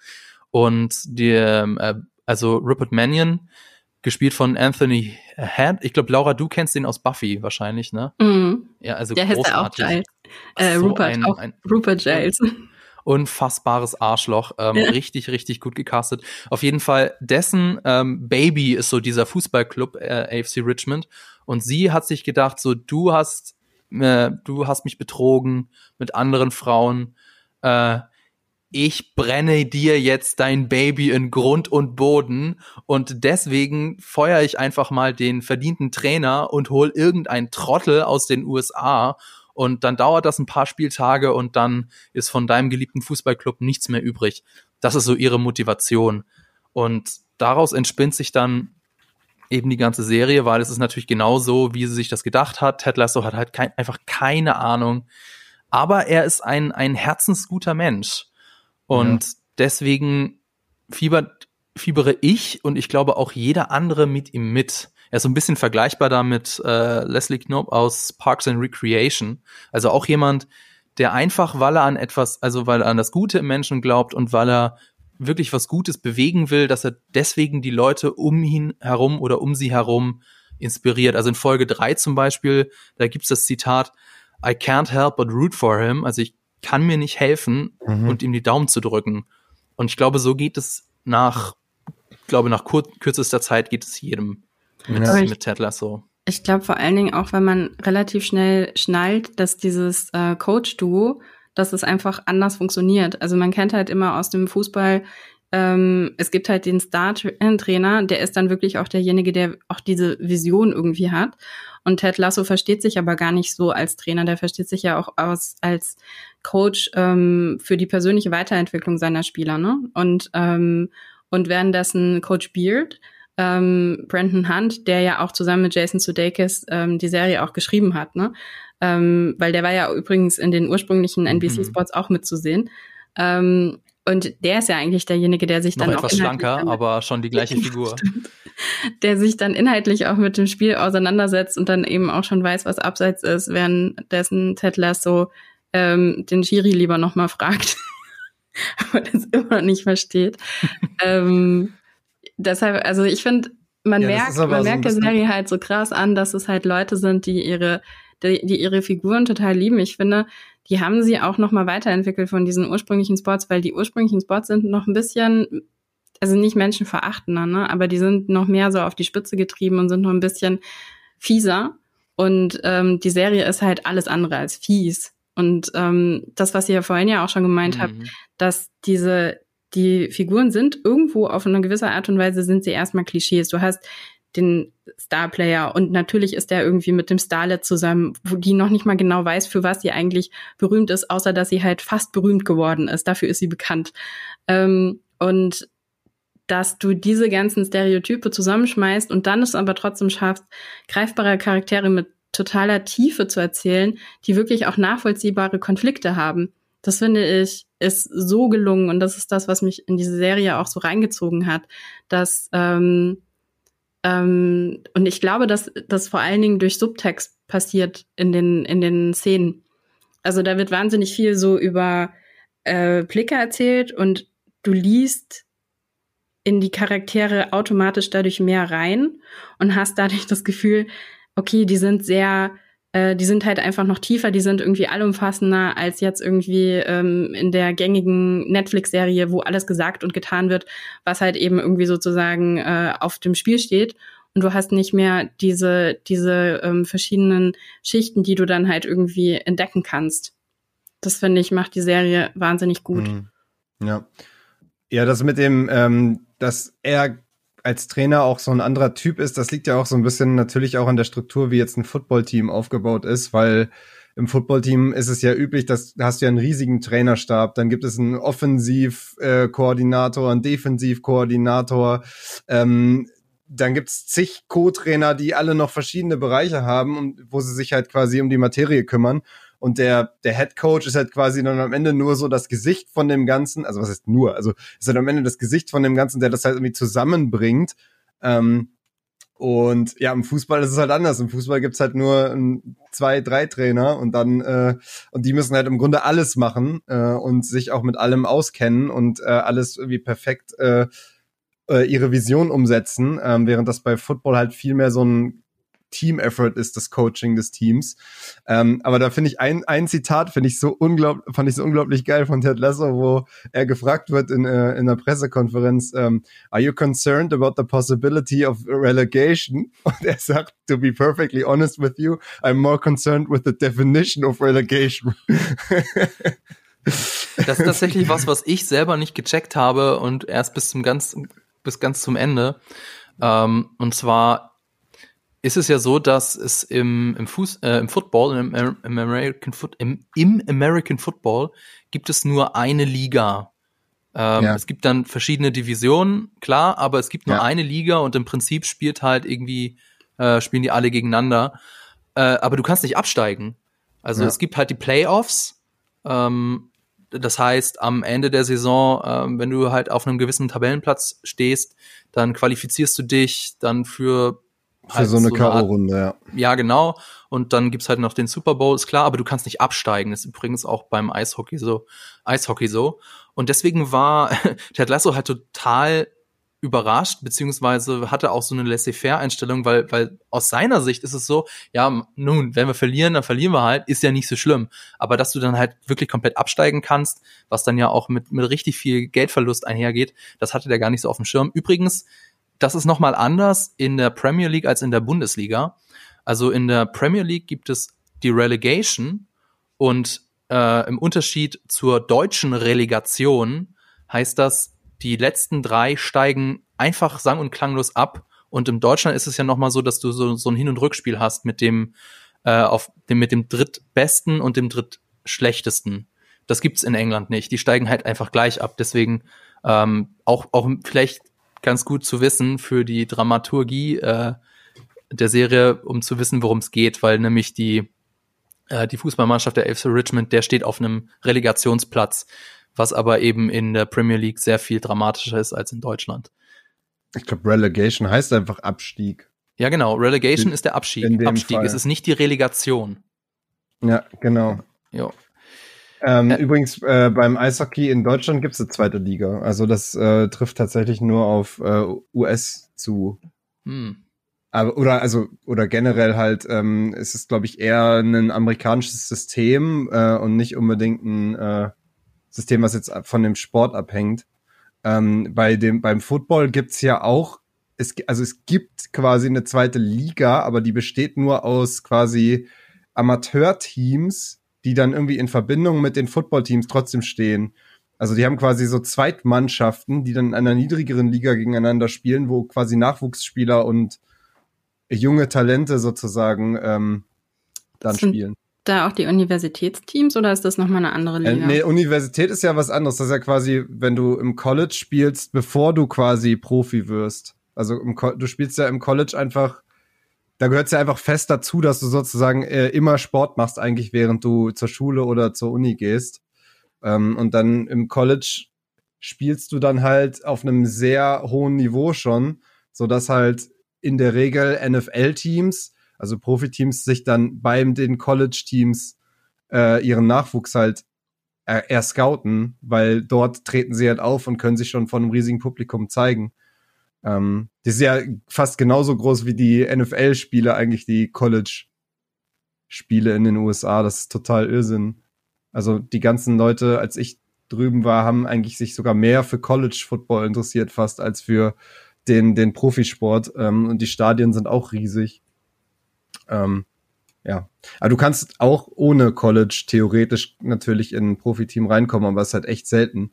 Und die, äh, also Rupert Mannion, gespielt von Anthony Head. Ich glaube, Laura, du kennst den aus Buffy wahrscheinlich, ne? Mhm. Ja, also Der heißt ja auch Giles. Äh, so Rupert, ein, auch ein, Rupert Giles. Unfassbares Arschloch, ähm, ja. richtig, richtig gut gecastet. Auf jeden Fall, dessen ähm, Baby ist so dieser Fußballclub äh, AFC Richmond und sie hat sich gedacht, so du hast, äh, du hast mich betrogen mit anderen Frauen. Äh, ich brenne dir jetzt dein Baby in Grund und Boden und deswegen feuere ich einfach mal den verdienten Trainer und hol irgendein Trottel aus den USA und dann dauert das ein paar Spieltage und dann ist von deinem geliebten Fußballclub nichts mehr übrig. Das ist so ihre Motivation und daraus entspinnt sich dann eben die ganze Serie, weil es ist natürlich genau so, wie sie sich das gedacht hat. Ted Lasso hat halt kein, einfach keine Ahnung, aber er ist ein, ein herzensguter Mensch und ja. deswegen fiebert, fiebere ich und ich glaube auch jeder andere mit ihm mit. Er ist so ein bisschen vergleichbar da mit äh, Leslie Knope aus Parks and Recreation. Also auch jemand, der einfach, weil er an etwas, also weil er an das Gute im Menschen glaubt und weil er wirklich was Gutes bewegen will, dass er deswegen die Leute um ihn herum oder um sie herum inspiriert. Also in Folge drei zum Beispiel, da gibt's das Zitat, I can't help but root for him. Also ich kann mir nicht helfen mhm. und ihm die Daumen zu drücken. Und ich glaube, so geht es nach, ich glaube, nach kur kürzester Zeit geht es jedem mit, ja. mit Ted Lasso. Ich glaube vor allen Dingen auch, wenn man relativ schnell schnallt, dass dieses äh, Coach-Duo, dass es einfach anders funktioniert. Also man kennt halt immer aus dem Fußball, ähm, es gibt halt den Star-Trainer, der ist dann wirklich auch derjenige, der auch diese Vision irgendwie hat. Und Ted Lasso versteht sich aber gar nicht so als Trainer, der versteht sich ja auch aus, als Coach ähm, für die persönliche Weiterentwicklung seiner Spieler. Ne? Und, ähm, und währenddessen Coach Beard, ähm, Brandon Hunt, der ja auch zusammen mit Jason Sudeikis ähm, die Serie auch geschrieben hat, ne? Ähm, weil der war ja übrigens in den ursprünglichen NBC-Spots mhm. auch mitzusehen. Ähm, und der ist ja eigentlich derjenige, der sich Noch dann etwas auch schlanker, aber schon die gleiche (laughs) Figur. der sich dann inhaltlich auch mit dem Spiel auseinandersetzt und dann eben auch schon weiß, was abseits ist, währenddessen Ted Lasso ähm, den Schiri lieber nochmal fragt, (laughs) aber das immer noch nicht versteht. (laughs) ähm, deshalb, also ich finde, man ja, merkt, man so merkt der Serie halt so krass an, dass es halt Leute sind, die ihre, die, die ihre Figuren total lieben. Ich finde, die haben sie auch noch mal weiterentwickelt von diesen ursprünglichen Spots, weil die ursprünglichen Spots sind noch ein bisschen, also nicht menschenverachtender, ne, aber die sind noch mehr so auf die Spitze getrieben und sind noch ein bisschen fieser. Und ähm, die Serie ist halt alles andere als fies. Und ähm, das, was ihr ja vorhin ja auch schon gemeint mhm. habt, dass diese die Figuren sind irgendwo auf eine gewisse Art und Weise sind sie erstmal Klischees. Du hast den Starplayer und natürlich ist er irgendwie mit dem Starlet zusammen, wo die noch nicht mal genau weiß, für was sie eigentlich berühmt ist, außer dass sie halt fast berühmt geworden ist. Dafür ist sie bekannt. Ähm, und dass du diese ganzen Stereotype zusammenschmeißt und dann es aber trotzdem schaffst, greifbare Charaktere mit totaler Tiefe zu erzählen, die wirklich auch nachvollziehbare Konflikte haben. Das finde ich ist so gelungen und das ist das, was mich in diese Serie auch so reingezogen hat, dass ähm, ähm, und ich glaube, dass das vor allen Dingen durch Subtext passiert in den in den Szenen. Also da wird wahnsinnig viel so über äh, Blicke erzählt und du liest in die Charaktere automatisch dadurch mehr rein und hast dadurch das Gefühl, okay, die sind sehr, äh, die sind halt einfach noch tiefer, die sind irgendwie allumfassender als jetzt irgendwie ähm, in der gängigen Netflix-Serie, wo alles gesagt und getan wird, was halt eben irgendwie sozusagen äh, auf dem Spiel steht. Und du hast nicht mehr diese, diese ähm, verschiedenen Schichten, die du dann halt irgendwie entdecken kannst. Das finde ich, macht die Serie wahnsinnig gut. Mhm. Ja. Ja, das mit dem, ähm, dass er als Trainer auch so ein anderer Typ ist, das liegt ja auch so ein bisschen natürlich auch an der Struktur, wie jetzt ein Footballteam aufgebaut ist, weil im Footballteam ist es ja üblich, dass da hast du ja einen riesigen Trainerstab, dann gibt es einen Offensivkoordinator, einen Defensivkoordinator, ähm, dann gibt's zig Co-Trainer, die alle noch verschiedene Bereiche haben und wo sie sich halt quasi um die Materie kümmern. Und der, der Head Coach ist halt quasi dann am Ende nur so das Gesicht von dem Ganzen, also was heißt nur, also ist halt am Ende das Gesicht von dem Ganzen, der das halt irgendwie zusammenbringt. Ähm, und ja, im Fußball ist es halt anders. Im Fußball gibt's halt nur ein, zwei, drei Trainer und dann äh, und die müssen halt im Grunde alles machen äh, und sich auch mit allem auskennen und äh, alles irgendwie perfekt äh, äh, ihre Vision umsetzen, ähm, während das bei Football halt viel mehr so ein Team-Effort ist, das Coaching des Teams. Ähm, aber da finde ich ein, ein Zitat, finde ich so unglaublich, fand ich so unglaublich geil von Ted Lasso, wo er gefragt wird in, äh, in einer Pressekonferenz, ähm, are you concerned about the possibility of relegation? (laughs) Und er sagt, to be perfectly honest with you, I'm more concerned with the definition of relegation. (laughs) das ist tatsächlich was, was ich selber nicht gecheckt habe und erst bis zum ganz, bis ganz zum Ende. Ähm, und zwar ist es ja so, dass es im, im, Fuß, äh, im Football, im, im, American Foot, im, im American Football gibt es nur eine Liga. Ähm, ja. Es gibt dann verschiedene Divisionen, klar, aber es gibt nur ja. eine Liga und im Prinzip spielt halt irgendwie, äh, spielen die alle gegeneinander. Äh, aber du kannst nicht absteigen. Also ja. es gibt halt die Playoffs. Ähm, das heißt, am Ende der Saison, ähm, wenn du halt auf einem gewissen Tabellenplatz stehst, dann qualifizierst du dich dann für für halt so eine so K.O.-Runde, ja. Ja, genau. Und dann gibt's halt noch den Super Bowl, ist klar, aber du kannst nicht absteigen. Das ist übrigens auch beim Eishockey so. Eishockey so. Und deswegen war (laughs) Ted Lasso halt total überrascht, beziehungsweise hatte auch so eine Laissez-faire-Einstellung, weil, weil aus seiner Sicht ist es so, ja, nun, wenn wir verlieren, dann verlieren wir halt, ist ja nicht so schlimm. Aber dass du dann halt wirklich komplett absteigen kannst, was dann ja auch mit, mit richtig viel Geldverlust einhergeht, das hatte der gar nicht so auf dem Schirm. Übrigens, das ist nochmal anders in der Premier League als in der Bundesliga. Also in der Premier League gibt es die Relegation und äh, im Unterschied zur deutschen Relegation heißt das, die letzten drei steigen einfach sang- und klanglos ab. Und im Deutschland ist es ja nochmal so, dass du so, so ein Hin- und Rückspiel hast mit dem, äh, auf dem, mit dem drittbesten und dem drittschlechtesten. Das gibt's in England nicht. Die steigen halt einfach gleich ab. Deswegen ähm, auch, auch vielleicht ganz gut zu wissen für die Dramaturgie äh, der Serie, um zu wissen, worum es geht, weil nämlich die, äh, die Fußballmannschaft der AFC Richmond, der steht auf einem Relegationsplatz, was aber eben in der Premier League sehr viel dramatischer ist als in Deutschland. Ich glaube, Relegation heißt einfach Abstieg. Ja, genau. Relegation in, ist der Abstieg. Abstieg. Fall. Es ist nicht die Relegation. Ja, genau. Ja. Ähm, äh, übrigens, äh, beim Eishockey in Deutschland gibt es eine zweite Liga. Also das äh, trifft tatsächlich nur auf äh, US zu. Hm. Aber, oder also oder generell halt ähm, ist es glaube ich eher ein amerikanisches System äh, und nicht unbedingt ein äh, System, was jetzt von dem Sport abhängt. Ähm, bei dem beim Football gibt's ja auch es also es gibt quasi eine zweite Liga, aber die besteht nur aus quasi Amateurteams, die dann irgendwie in Verbindung mit den Footballteams trotzdem stehen. Also die haben quasi so Zweitmannschaften, die dann in einer niedrigeren Liga gegeneinander spielen, wo quasi Nachwuchsspieler und junge Talente sozusagen ähm, dann Sind spielen. Da auch die Universitätsteams oder ist das nochmal eine andere Äh, Liga? nee, Universität ist ja was anderes. Das ist ja quasi, wenn du im College spielst, bevor du quasi Profi wirst. Also du spielst ja im College einfach, da gehört es ja einfach fest dazu, dass du sozusagen äh, immer Sport machst, eigentlich während du zur Schule oder zur Uni gehst. Ähm, und dann im College spielst du dann halt auf einem sehr hohen Niveau schon, so dass halt in der Regel NFL-Teams, also Profiteams, sich dann beim den College-Teams äh, ihren Nachwuchs halt äh, eher scouten, weil dort treten sie halt auf und können sich schon von einem riesigen Publikum zeigen. Ähm, das ist ja fast genauso groß wie die NFL-Spiele, eigentlich die College-Spiele in den USA. Das ist total Irrsinn. Also die ganzen Leute, als ich drüben war, haben eigentlich sich sogar mehr für College-Football interessiert fast als für den, den Profisport. Ähm, und die Stadien sind auch riesig. Ähm, ja. Aber du kannst auch ohne College theoretisch natürlich in ein Profiteam reinkommen, aber es ist halt echt selten.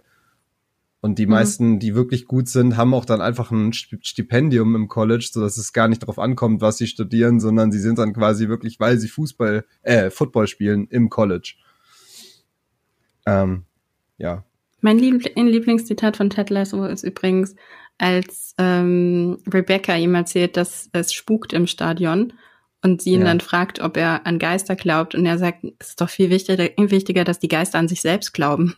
Und die Mhm. meisten, die wirklich gut sind, haben auch dann einfach ein Sti- Stipendium im College, so dass es gar nicht darauf ankommt, was sie studieren, sondern sie sind dann quasi wirklich, weil sie Fußball, äh, Football spielen im College. Ähm, ja. Mein Liebl Lieblingszitat von Ted Lasso ist übrigens, als ähm, Rebecca ihm erzählt, dass es spukt im Stadion und sie ihn Ja. dann fragt, ob er an Geister glaubt und er sagt, es ist doch viel wichtiger, wichtiger, dass die Geister an sich selbst glauben.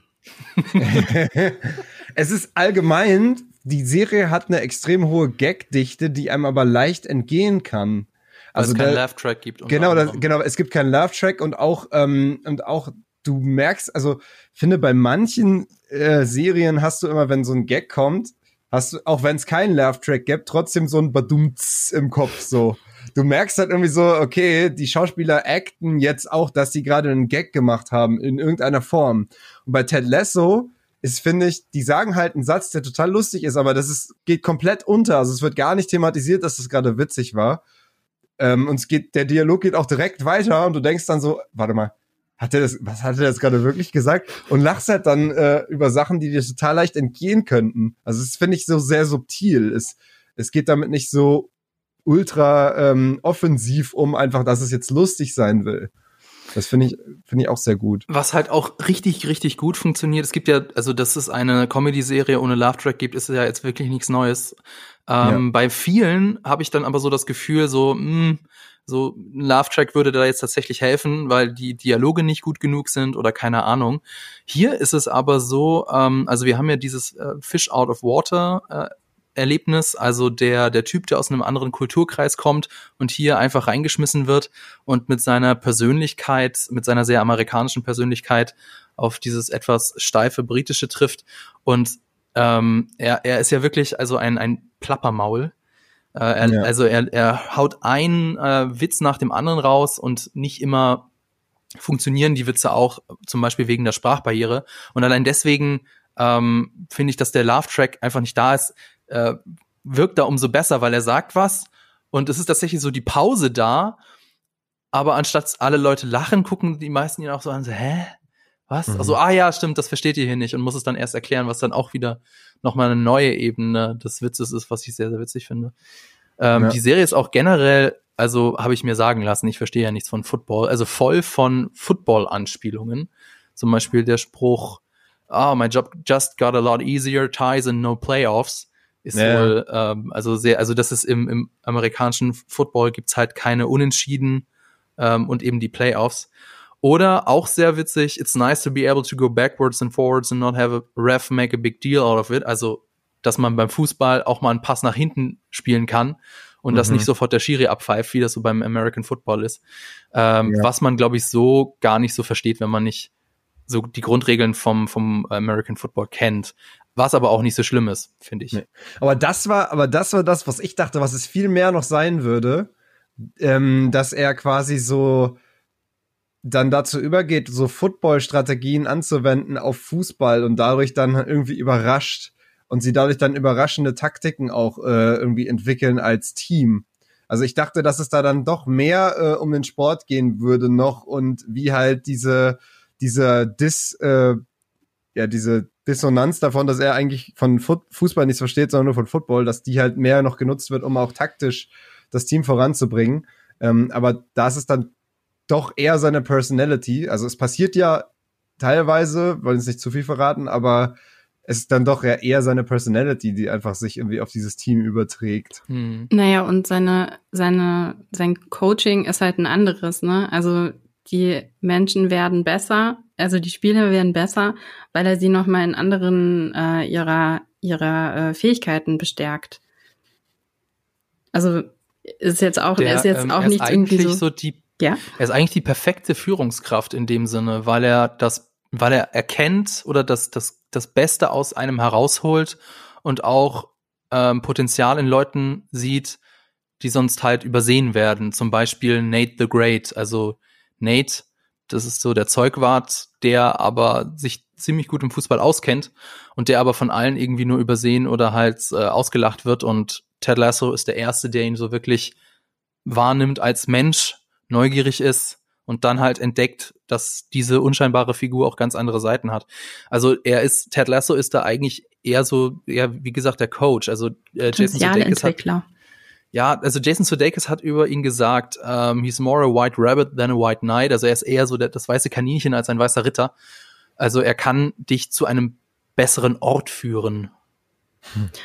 (laughs) (laughs) es ist allgemein, die Serie hat eine extrem hohe Gagdichte, die einem aber leicht entgehen kann. Also es keinen da- Laugh-Track gibt. Genau, das, genau, es gibt keinen Love Track und auch ähm, und auch du merkst, also finde bei manchen äh, Serien hast du immer, wenn so ein Gag kommt, hast du auch wenn es keinen Love Track gibt, trotzdem so ein Badumts im Kopf so. Du merkst halt irgendwie so, okay, die Schauspieler acten jetzt auch, dass sie gerade einen Gag gemacht haben in irgendeiner Form. Und bei Ted Lasso ist, finde ich, die sagen halt einen Satz, der total lustig ist, aber das ist, geht komplett unter. Also es wird gar nicht thematisiert, dass das gerade witzig war. Ähm, und es geht, der Dialog geht auch direkt weiter und du denkst dann so, warte mal, hat er das, was hat er das gerade wirklich gesagt? Und lachst halt dann äh, über Sachen, die dir total leicht entgehen könnten. Also das finde ich so sehr subtil. Es, es geht damit nicht so ultra ähm, offensiv um, einfach, dass es jetzt lustig sein will. Das finde ich, finde ich auch sehr gut. Was halt auch richtig, richtig gut funktioniert. Es gibt ja, also dass es eine Comedy-Serie ohne Love-Track gibt, ist ja jetzt wirklich nichts Neues. Ähm, Bei vielen habe ich dann aber so das Gefühl, so, mh, so ein Love-Track würde da jetzt tatsächlich helfen, weil die Dialoge nicht gut genug sind oder keine Ahnung. Hier ist es aber so, ähm, also wir haben ja dieses äh, Fish out of Water äh, Erlebnis, also der, der Typ, der aus einem anderen Kulturkreis kommt und hier einfach reingeschmissen wird und mit seiner Persönlichkeit, mit seiner sehr amerikanischen Persönlichkeit auf dieses etwas steife britische trifft. Und ähm, er, er ist ja wirklich also ein, ein Plappermaul. Äh, er, Ja. Also er, er haut einen äh, Witz nach dem anderen raus und nicht immer funktionieren die Witze auch, zum Beispiel wegen der Sprachbarriere. Und allein deswegen ähm, finde ich, dass der Love-Track einfach nicht da ist, äh, wirkt da umso besser, weil er sagt was und es ist tatsächlich so die Pause da, aber anstatt alle Leute lachen, gucken die meisten ihn auch so an, so, hä? Was? Mhm. Also, ah ja, stimmt, das versteht ihr hier nicht und muss es dann erst erklären, was dann auch wieder nochmal eine neue Ebene des Witzes ist, was ich sehr, sehr witzig finde. Ähm, Ja. Die Serie ist auch generell, also habe ich mir sagen lassen, ich verstehe ja nichts von Football, also voll von Football-Anspielungen. Zum Beispiel der Spruch, ah, my job just got a lot easier, ties and no playoffs ist Ja. wohl, ähm, also sehr, also das ist im, im amerikanischen Football gibt's halt keine Unentschieden ähm, und eben die Playoffs. Oder auch sehr witzig, it's nice to be able to go backwards and forwards and not have a ref make a big deal out of it. Also, dass man beim Fußball auch mal einen Pass nach hinten spielen kann und das Mhm. nicht sofort der Schiri abpfeift, wie das so beim American Football ist. Ähm, Ja. Was man, glaube ich, so gar nicht so versteht, wenn man nicht so die Grundregeln vom, vom American Football kennt. Was aber auch nicht so schlimm ist, finde ich. Nee. Aber das war, aber das war das, was ich dachte, was es viel mehr noch sein würde, ähm, dass er quasi so dann dazu übergeht, so Football-Strategien anzuwenden auf Fußball und dadurch dann irgendwie überrascht und sie dadurch dann überraschende Taktiken auch äh, irgendwie entwickeln als Team. Also ich dachte, dass es da dann doch mehr äh, um den Sport gehen würde noch und wie halt diese dieser Dis äh, ja diese Dissonanz davon, dass er eigentlich von Fu Fußball nichts versteht, sondern nur von Football, dass die halt mehr noch genutzt wird, um auch taktisch das Team voranzubringen. Ähm, aber das ist dann doch eher seine Personality. Also es passiert ja teilweise, wollen es nicht zu viel verraten, aber es ist dann doch eher seine Personality, die einfach sich irgendwie auf dieses Team überträgt. Hm. Naja, und seine, seine, sein Coaching ist halt ein anderes, ne? Also die Menschen werden besser, also die Spieler werden besser, weil er sie nochmal in anderen äh, ihrer, ihrer äh, Fähigkeiten bestärkt. Also ist jetzt auch, Der, ist jetzt ähm, auch ist nicht irgendwie so. so die, ja? Er ist eigentlich die perfekte Führungskraft in dem Sinne, weil er das weil er erkennt oder das, das, das Beste aus einem herausholt und auch ähm, Potenzial in Leuten sieht, die sonst halt übersehen werden. Zum Beispiel Nate the Great. Also Nate, das ist so der Zeugwart, der aber sich ziemlich gut im Fußball auskennt und der aber von allen irgendwie nur übersehen oder halt äh, ausgelacht wird. Und Ted Lasso ist der Erste, der ihn so wirklich wahrnimmt als Mensch, neugierig ist und dann halt entdeckt, dass diese unscheinbare Figur auch ganz andere Seiten hat. Also er ist, Ted Lasso ist da eigentlich eher so, ja, wie gesagt, der Coach. Also äh, Jason Sudeikis hat, ja, also Jason Sudeikis hat über ihn gesagt, ähm, he's more a white rabbit than a white knight. Also er ist eher so der, das weiße Kaninchen als ein weißer Ritter. Also er kann dich zu einem besseren Ort führen.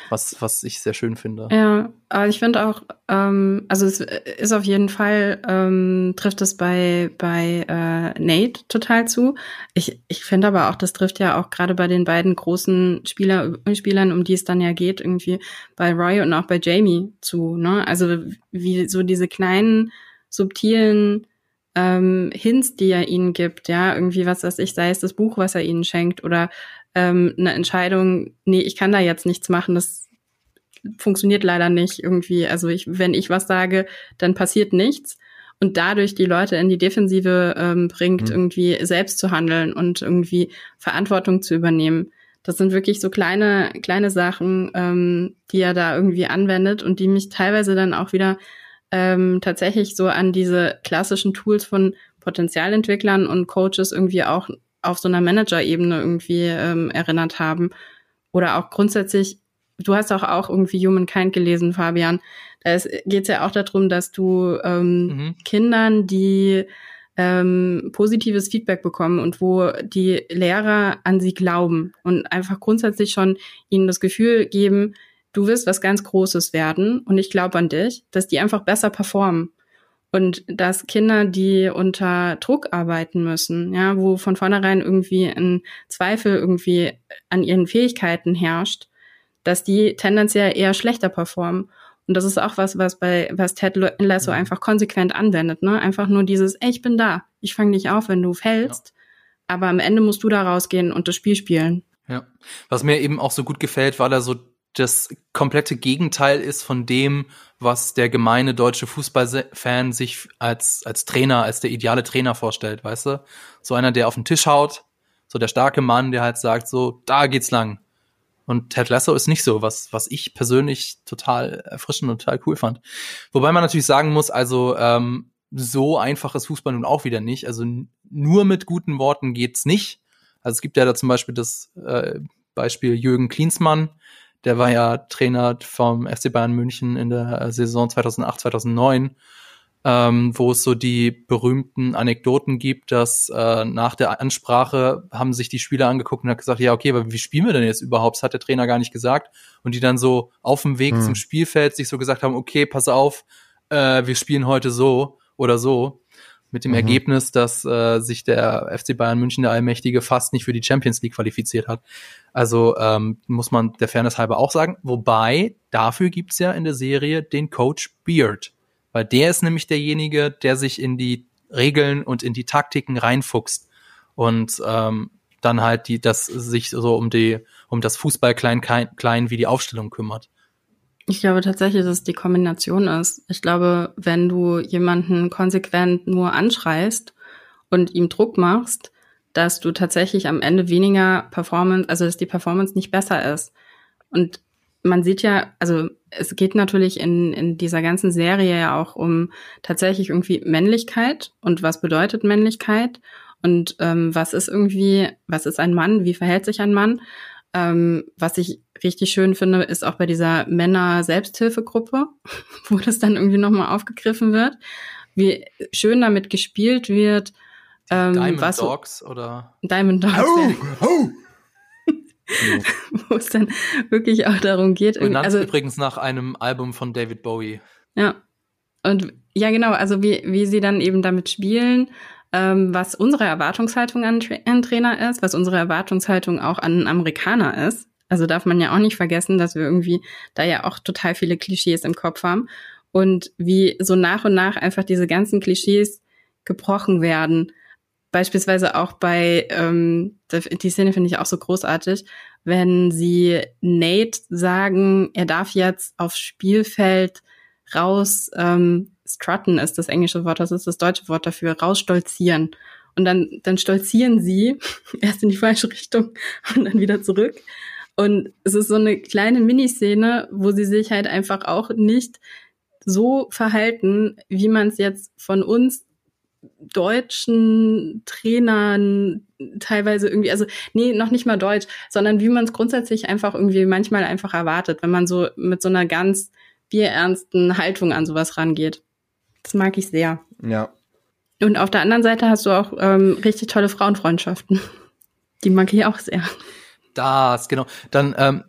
Was, was ich sehr schön finde. Ja, ich finde auch, ähm, also es ist auf jeden Fall, ähm, trifft es bei, bei äh, Nate total zu. Ich, ich finde aber auch, das trifft ja auch gerade bei den beiden großen Spieler, Spielern, um die es dann ja geht, irgendwie bei Roy und auch bei Jamie zu. Ne? Also wie so diese kleinen, subtilen ähm, Hints, die er ihnen gibt, ja, irgendwie was weiß ich, sei es das Buch, was er ihnen schenkt oder ähm, eine Entscheidung, nee, ich kann da jetzt nichts machen, das funktioniert leider nicht irgendwie. Also ich, wenn ich was sage, dann passiert nichts. Und dadurch die Leute in die Defensive ähm, bringt, mhm. irgendwie selbst zu handeln und irgendwie Verantwortung zu übernehmen. Das sind wirklich so kleine, kleine Sachen, ähm, die er da irgendwie anwendet und die mich teilweise dann auch wieder ähm, tatsächlich so an diese klassischen Tools von Potenzialentwicklern und Coaches irgendwie auch auf so einer Manager-Ebene irgendwie ähm, erinnert haben. Oder auch grundsätzlich, du hast auch, auch irgendwie Humankind gelesen, Fabian. Da geht es ja auch darum, dass du ähm, mhm. Kindern, die ähm, positives Feedback bekommen und wo die Lehrer an sie glauben und einfach grundsätzlich schon ihnen das Gefühl geben, du wirst was ganz Großes werden und ich glaube an dich, dass die einfach besser performen. Und dass Kinder, die unter Druck arbeiten müssen, ja, wo von vornherein irgendwie ein Zweifel irgendwie an ihren Fähigkeiten herrscht, dass die tendenziell eher schlechter performen. Und das ist auch was, was bei was Ted Lasso einfach konsequent anwendet, ne? Einfach nur dieses, ey, ich bin da, ich fange dich auf, wenn du fällst, ja. aber am Ende musst du da rausgehen und das Spiel spielen. Ja, was mir eben auch so gut gefällt, weil er so das komplette Gegenteil ist von dem, was der gemeine deutsche Fußballfan sich als, als Trainer, als der ideale Trainer vorstellt, weißt du? So einer, der auf den Tisch haut, so der starke Mann, der halt sagt, so, da geht's lang. Und Ted Lasso ist nicht so, was, was ich persönlich total erfrischend und total cool fand. Wobei man natürlich sagen muss, also ähm, so einfach ist Fußball nun auch wieder nicht. Also nur mit guten Worten geht's nicht. Also es gibt ja da zum Beispiel das äh, Beispiel Jürgen Klinsmann, der war ja Trainer vom FC Bayern München in der Saison 2008, 2009, ähm, wo es so die berühmten Anekdoten gibt, dass äh, nach der Ansprache haben sich die Spieler angeguckt und hat gesagt, ja, okay, aber wie spielen wir denn jetzt überhaupt? Das hat der Trainer gar nicht gesagt. Und die dann so auf dem Weg hm. zum Spielfeld sich so gesagt haben, okay, pass auf, äh, wir spielen heute so oder so mit dem mhm. Ergebnis, dass äh, sich der FC Bayern München, der Allmächtige, fast nicht für die Champions League qualifiziert hat. Also ähm, muss man der Fairness halber auch sagen. Wobei, dafür gibt's ja in der Serie den Coach Beard. Weil der ist nämlich derjenige, der sich in die Regeln und in die Taktiken reinfuchst und ähm, dann halt die, das sich so um die, um das Fußball klein, klein wie die Aufstellung kümmert. Ich glaube tatsächlich, dass es die Kombination ist. Ich glaube, wenn du jemanden konsequent nur anschreist und ihm Druck machst, dass du tatsächlich am Ende weniger Performance, also dass die Performance nicht besser ist. Und man sieht ja, also es geht natürlich in, in dieser ganzen Serie ja auch um tatsächlich irgendwie Männlichkeit und was bedeutet Männlichkeit und ähm, was ist irgendwie, was ist ein Mann, wie verhält sich ein Mann. Ähm, was ich richtig schön finde, ist auch bei dieser Männer-Selbsthilfegruppe, (laughs) wo das dann irgendwie nochmal aufgegriffen wird, wie schön damit gespielt wird. Ähm, Diamond was, Dogs oder? Diamond Dogs. (laughs) Oh, oh. wo es dann wirklich auch darum geht. Benannt also, übrigens nach einem Album von David Bowie. Ja. Und ja, genau, also wie, wie sie dann eben damit spielen, ähm, was unsere Erwartungshaltung an, an Trainer ist, was unsere Erwartungshaltung auch an Amerikaner ist. Also darf man ja auch nicht vergessen, dass wir irgendwie da ja auch total viele Klischees im Kopf haben und wie so nach und nach einfach diese ganzen Klischees gebrochen werden. Beispielsweise auch bei, ähm, die Szene finde ich auch so großartig, wenn sie Nate sagen, er darf jetzt aufs Spielfeld raus, ähm, strutten ist das englische Wort, das ist das deutsche Wort dafür, rausstolzieren. Und dann, dann stolzieren sie (laughs) erst in die falsche Richtung und dann wieder zurück. Und es ist so eine kleine Miniszene, wo sie sich halt einfach auch nicht so verhalten, wie man es jetzt von uns deutschen Trainern teilweise irgendwie, also nee, noch nicht mal deutsch, sondern wie man es grundsätzlich einfach irgendwie manchmal einfach erwartet, wenn man so mit so einer ganz bierernsten Haltung an sowas rangeht. Das mag ich sehr. Ja. Und auf der anderen Seite hast du auch ähm, richtig tolle Frauenfreundschaften. Die mag ich auch sehr. Das, genau. Dann ähm,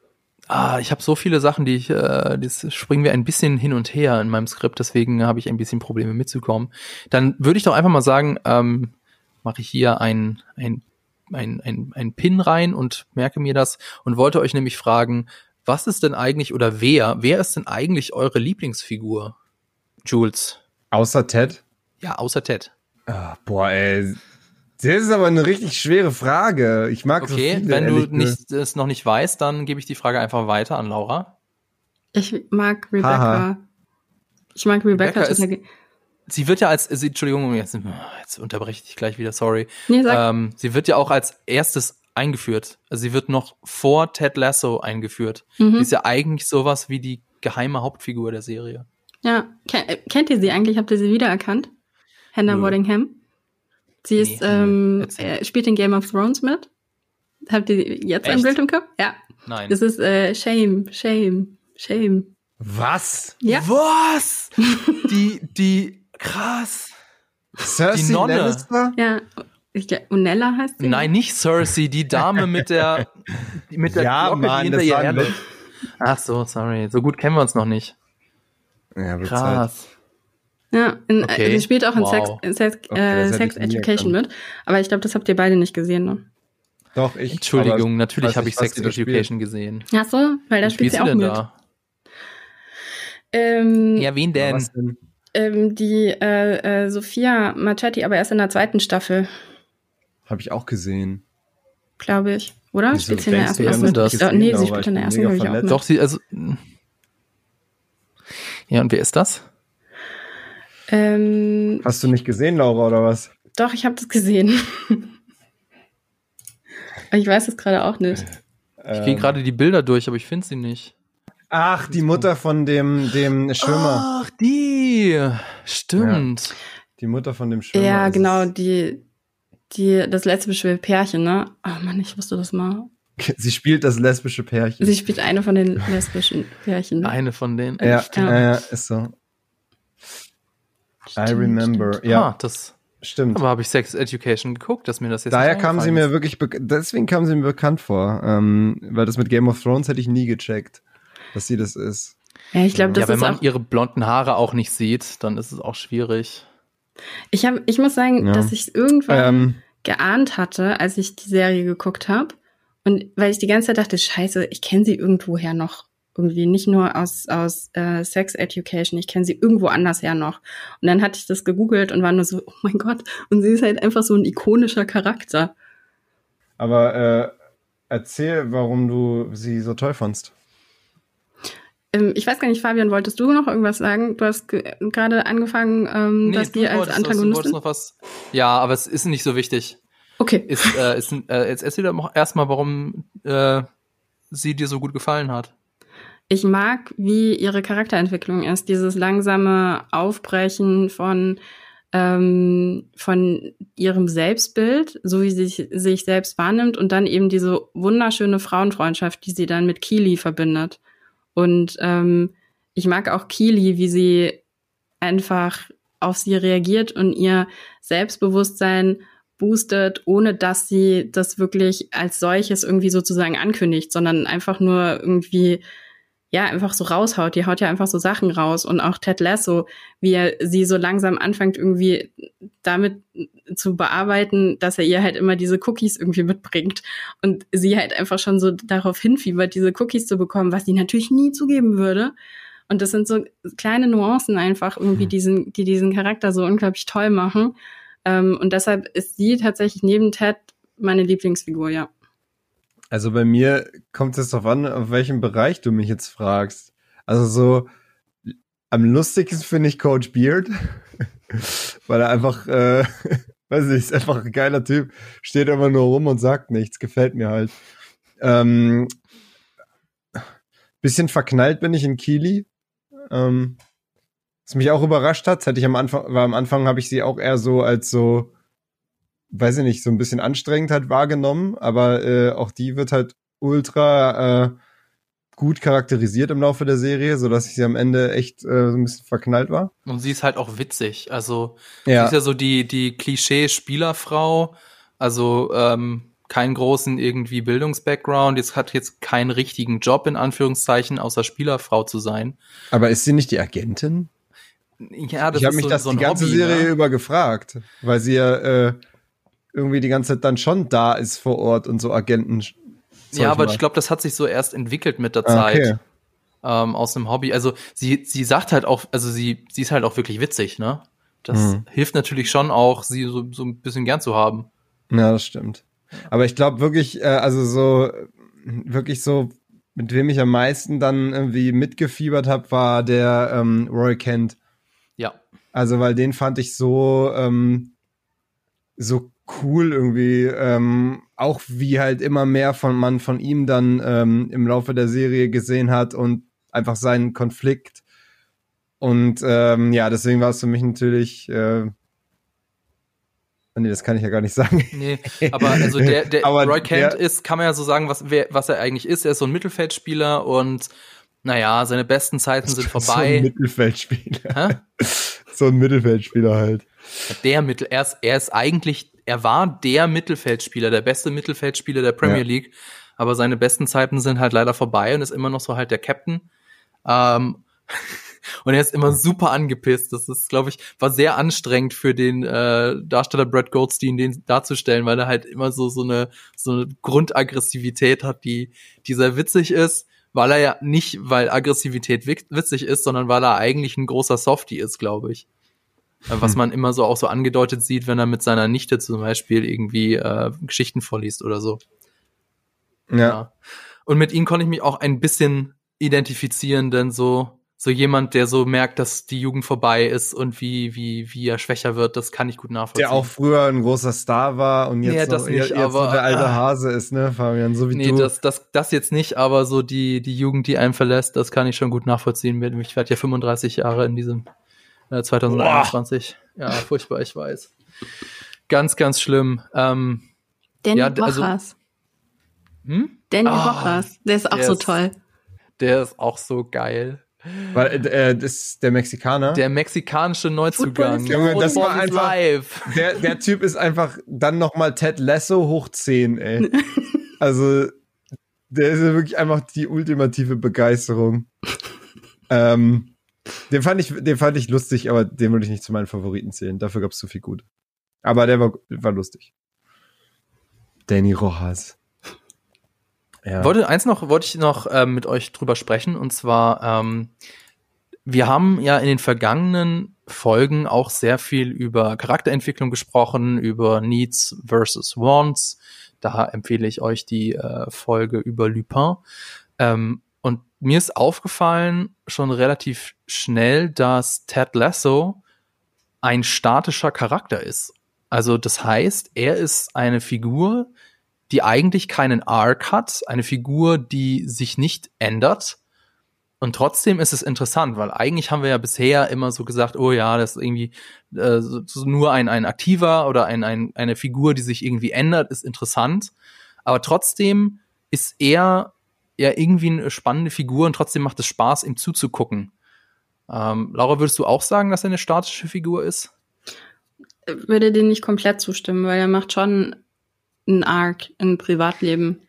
Ah, ich habe so viele Sachen, die ich, äh, das springen wir ein bisschen hin und her in meinem Skript, deswegen habe ich ein bisschen Probleme mitzukommen. Dann würde ich doch einfach mal sagen, ähm, mache ich hier ein, ein, ein, ein, ein Pin rein und merke mir das und wollte euch nämlich fragen, was ist denn eigentlich oder wer, wer ist denn eigentlich eure Lieblingsfigur, Jules? Außer Ted? Ja, außer Ted. Ah, boah, ey, das ist aber eine richtig schwere Frage. Ich mag okay, so viele, wenn du nicht, es noch nicht weißt, dann gebe ich die Frage einfach weiter an Laura. Ich mag Rebecca. Haha. Ich mag Rebecca, Rebecca ist, Sie wird ja als, sie, Entschuldigung, jetzt, jetzt unterbreche ich dich gleich wieder, sorry. Nee, sag. Ähm, sie wird ja auch als erstes eingeführt. Also sie wird noch vor Ted Lasso eingeführt. Mhm. Die ist ja eigentlich sowas wie die geheime Hauptfigur der Serie. Ja, kennt ihr sie eigentlich? Habt ihr sie wiedererkannt? Hannah Nö. Waddingham? Sie ist, nee, ähm, äh, spielt in Game of Thrones mit. Habt ihr jetzt Echt? ein Bild im Kopf? Ja. Nein. Das ist äh, Shame, Shame, Shame. Was? Ja. Was? (laughs) die, die, krass. Cersei die Nonne. Lannister? Ja. Ich, Unella heißt sie? Nein, nicht Cersei, die Dame mit der, mit der ja, Glocke, Mann, die hinter ihr. Ach so, sorry. So gut kennen wir uns noch nicht. Ja, Krass. Zeit. Ja, in, okay. sie spielt auch in wow. Sex, in Sex, okay, äh, Sex Education mit. Aber ich glaube, das habt ihr beide nicht gesehen, ne? Doch, ich. Entschuldigung, natürlich habe ich Sex Education gesehen. Ach so, weil da spielt sie auch mit. Da? Ähm, ja, wen denn? denn? Ähm, die äh, äh, Sophia Marchetti, aber erst in der zweiten Staffel. Habe ich auch gesehen. Glaube ich. Oder? Wieso, spielt sie in der ersten? Staffel? Das? Oh, nee, sie spielt in der ersten, glaube ich auch mit. Doch, sie, also. Ja, und wer ist das? Ähm, Hast du nicht gesehen, Laura, oder was? Doch, ich habe das gesehen. (laughs) ich weiß es gerade auch nicht. Ich gehe gerade die Bilder durch, aber ich finde sie nicht. Ach, die Mutter von dem, dem Schwimmer. Ach, die. Stimmt. Ja, die Mutter von dem Schwimmer. Ja, genau, die, die, das lesbische Pärchen, ne? Oh Mann, ich wusste das mal. (laughs) Sie spielt das lesbische Pärchen. Sie spielt eine von den lesbischen Pärchen. Eine von denen. Ja, ja, ja, ist so. Stimmt, I remember. Stimmt. Ja, ah, das stimmt. Aber habe ich Sex Education geguckt, dass mir das jetzt Daher kam sie mir wirklich, deswegen kam sie mir bekannt vor, ähm, weil das mit Game of Thrones hätte ich nie gecheckt, dass sie das ist. Ja, ich glaube, das ja, wenn ist man ihre blonden Haare auch nicht sieht, dann ist es auch schwierig. Ich habe, ich muss sagen, ja. dass ich irgendwann ähm, geahnt hatte, als ich die Serie geguckt habe. Und weil ich die ganze Zeit dachte, scheiße, ich kenne sie irgendwoher noch irgendwie nicht nur aus, aus äh, Sex Education, ich kenne sie irgendwo anders her noch. Und dann hatte ich das gegoogelt und war nur so, oh mein Gott, und sie ist halt einfach so ein ikonischer Charakter. Aber äh, erzähl, warum du sie so toll fandst. Ähm, ich weiß gar nicht, Fabian, wolltest du noch irgendwas sagen? Du hast gerade angefangen, ähm, nee, dass die als Antagonistin... noch was. Ja, aber es ist nicht so wichtig. Okay. Ist, äh, ist, äh, jetzt erzähl doch erstmal, warum äh, sie dir so gut gefallen hat ich mag, wie ihre Charakterentwicklung ist, dieses langsame Aufbrechen von ähm, von ihrem Selbstbild, so wie sie sich, sich selbst wahrnimmt und dann eben diese wunderschöne Frauenfreundschaft, die sie dann mit Keely verbindet. Und ähm, ich mag auch Keely, wie sie einfach auf sie reagiert und ihr Selbstbewusstsein boostet, ohne dass sie das wirklich als solches irgendwie sozusagen ankündigt, sondern einfach nur irgendwie ja, einfach so raushaut. Die haut ja einfach so Sachen raus. Und auch Ted Lasso, wie er sie so langsam anfängt, irgendwie damit zu bearbeiten, dass er ihr halt immer diese Cookies irgendwie mitbringt. Und sie halt einfach schon so darauf hinfiebert, diese Cookies zu bekommen, was sie natürlich nie zugeben würde. Und das sind so kleine Nuancen einfach irgendwie, mhm. diesen, die diesen Charakter so unglaublich toll machen. Ähm, und deshalb ist sie tatsächlich neben Ted meine Lieblingsfigur, ja. Also bei mir kommt es darauf an, auf welchem Bereich du mich jetzt fragst. Also so am lustigsten finde ich Coach Beard, (laughs) weil er einfach, äh, (laughs) weiß ich, ist einfach ein geiler Typ, steht immer nur rum und sagt nichts, gefällt mir halt. Ähm, bisschen verknallt bin ich in Kili, ähm, was mich auch überrascht hat, hätte ich am Anfang, war am Anfang habe ich sie auch eher so als so, weiß ich nicht, so ein bisschen anstrengend halt wahrgenommen, aber äh, auch die wird halt ultra äh, gut charakterisiert im Laufe der Serie, so dass ich sie am Ende echt äh, so ein bisschen verknallt war. Und sie ist halt auch witzig, also ja. sie ist ja so die die Klischee-Spielerfrau, also ähm, keinen großen irgendwie Bildungsbackground, jetzt hat jetzt keinen richtigen Job in Anführungszeichen, außer Spielerfrau zu sein. Aber ist sie nicht die Agentin? Ja, das ich habe mich so, das so die ganze Hobby, Serie ne? über gefragt, weil sie ja äh, irgendwie die ganze Zeit dann schon da ist vor Ort und so Agenten. Ja, aber ich glaube, das hat sich so erst entwickelt mit der Zeit. Okay. Ähm, aus einem Hobby. Also sie, sie sagt halt auch, also sie, sie ist halt auch wirklich witzig, ne? Das Mhm. hilft natürlich schon auch, sie so, so ein bisschen gern zu haben. Ja, das stimmt. Aber ich glaube wirklich, äh, also so, wirklich so, mit wem ich am meisten dann irgendwie mitgefiebert habe, war der ähm, Roy Kent. Ja. Also, weil den fand ich so, ähm, so cool irgendwie. Ähm, auch wie halt immer mehr von man von ihm dann ähm, im Laufe der Serie gesehen hat und einfach seinen Konflikt. Und ähm, ja, deswegen war es für mich natürlich. Äh, nee, das kann ich ja gar nicht sagen. Nee, aber also der, (laughs) der Aber Roy Kent der- ist, kann man ja so sagen, was, wer, was er eigentlich ist. Er ist so ein Mittelfeldspieler und naja, seine besten Zeiten sind (laughs) So ein vorbei. Mittelfeldspieler. Hä? (laughs) so ein Mittelfeldspieler halt. Der Mittel, er ist, er ist eigentlich, er war der Mittelfeldspieler, der beste Mittelfeldspieler der Premier Ja. League, aber seine besten Zeiten sind halt leider vorbei und ist immer noch so halt der Captain. Ähm, (laughs) und er ist immer super angepisst. Das ist, glaube ich, war sehr anstrengend für den äh, Darsteller Brad Goldstein, den darzustellen, weil er halt immer so so eine so eine Grundaggressivität hat, die die sehr witzig ist, weil er ja nicht, weil Aggressivität witzig ist, sondern weil er eigentlich ein großer Softie ist, glaube ich. Äh, Was Hm. man immer so auch so angedeutet sieht, wenn er mit seiner Nichte zum Beispiel irgendwie äh, Geschichten vorliest oder so. Ja. Ja. Und mit ihm konnte ich mich auch ein bisschen identifizieren, denn so, so jemand, der so merkt, dass die Jugend vorbei ist und wie, wie, wie er schwächer wird, das kann ich gut nachvollziehen. Der auch früher ein großer Star war und jetzt, Nee, so, das nicht, jetzt so aber- der alte ah. Hase ist, ne, Fabian, so wie Nee, du. das, das, das jetzt nicht, aber so die, die Jugend, die einen verlässt, das kann ich schon gut nachvollziehen. Ich werde ja 35 Jahre in diesem äh, 2021. Ja, furchtbar, ich weiß. Ganz, ganz schlimm. Ähm, Danny Ja, also- Rojas. hm? Danny Ah, Rojas. Der ist auch der so ist- toll. Der ist auch so geil. Weil, äh, das ist der Mexikaner. Der mexikanische Neuzugang. Junge, das war einfach- live. der, der Typ ist einfach dann noch mal Ted Lasso hoch 10, ey. (laughs) Also, der ist ja wirklich einfach die ultimative Begeisterung. ähm, den fand ich, den fand ich lustig, aber den würde ich nicht zu meinen Favoriten zählen. Dafür gab es zu viel gut. Aber der war, war lustig. Danny Rojas. Ja. Wollte eins noch, wollte ich noch ähm, mit euch drüber sprechen und zwar ähm, wir haben ja in den vergangenen Folgen auch sehr viel über Charakterentwicklung gesprochen, über Needs versus Wants. Da empfehle ich euch die äh, Folge über Lupin. Ähm, und mir ist aufgefallen schon relativ schnell, dass Ted Lasso ein statischer Charakter ist. Also das heißt, er ist eine Figur, die eigentlich keinen Arc hat, eine Figur, die sich nicht ändert Und trotzdem ist es interessant, weil eigentlich haben wir ja bisher immer so gesagt, oh ja, das ist irgendwie äh, nur ein, ein aktiver oder ein, ein, eine Figur, die sich irgendwie ändert, ist interessant. Aber trotzdem ist er ja irgendwie eine spannende Figur und trotzdem macht es Spaß, ihm zuzugucken. Ähm, Laura, würdest du auch sagen, dass er eine statische Figur ist? Würde dir nicht komplett zustimmen, weil er macht schon einen Arc im Privatleben.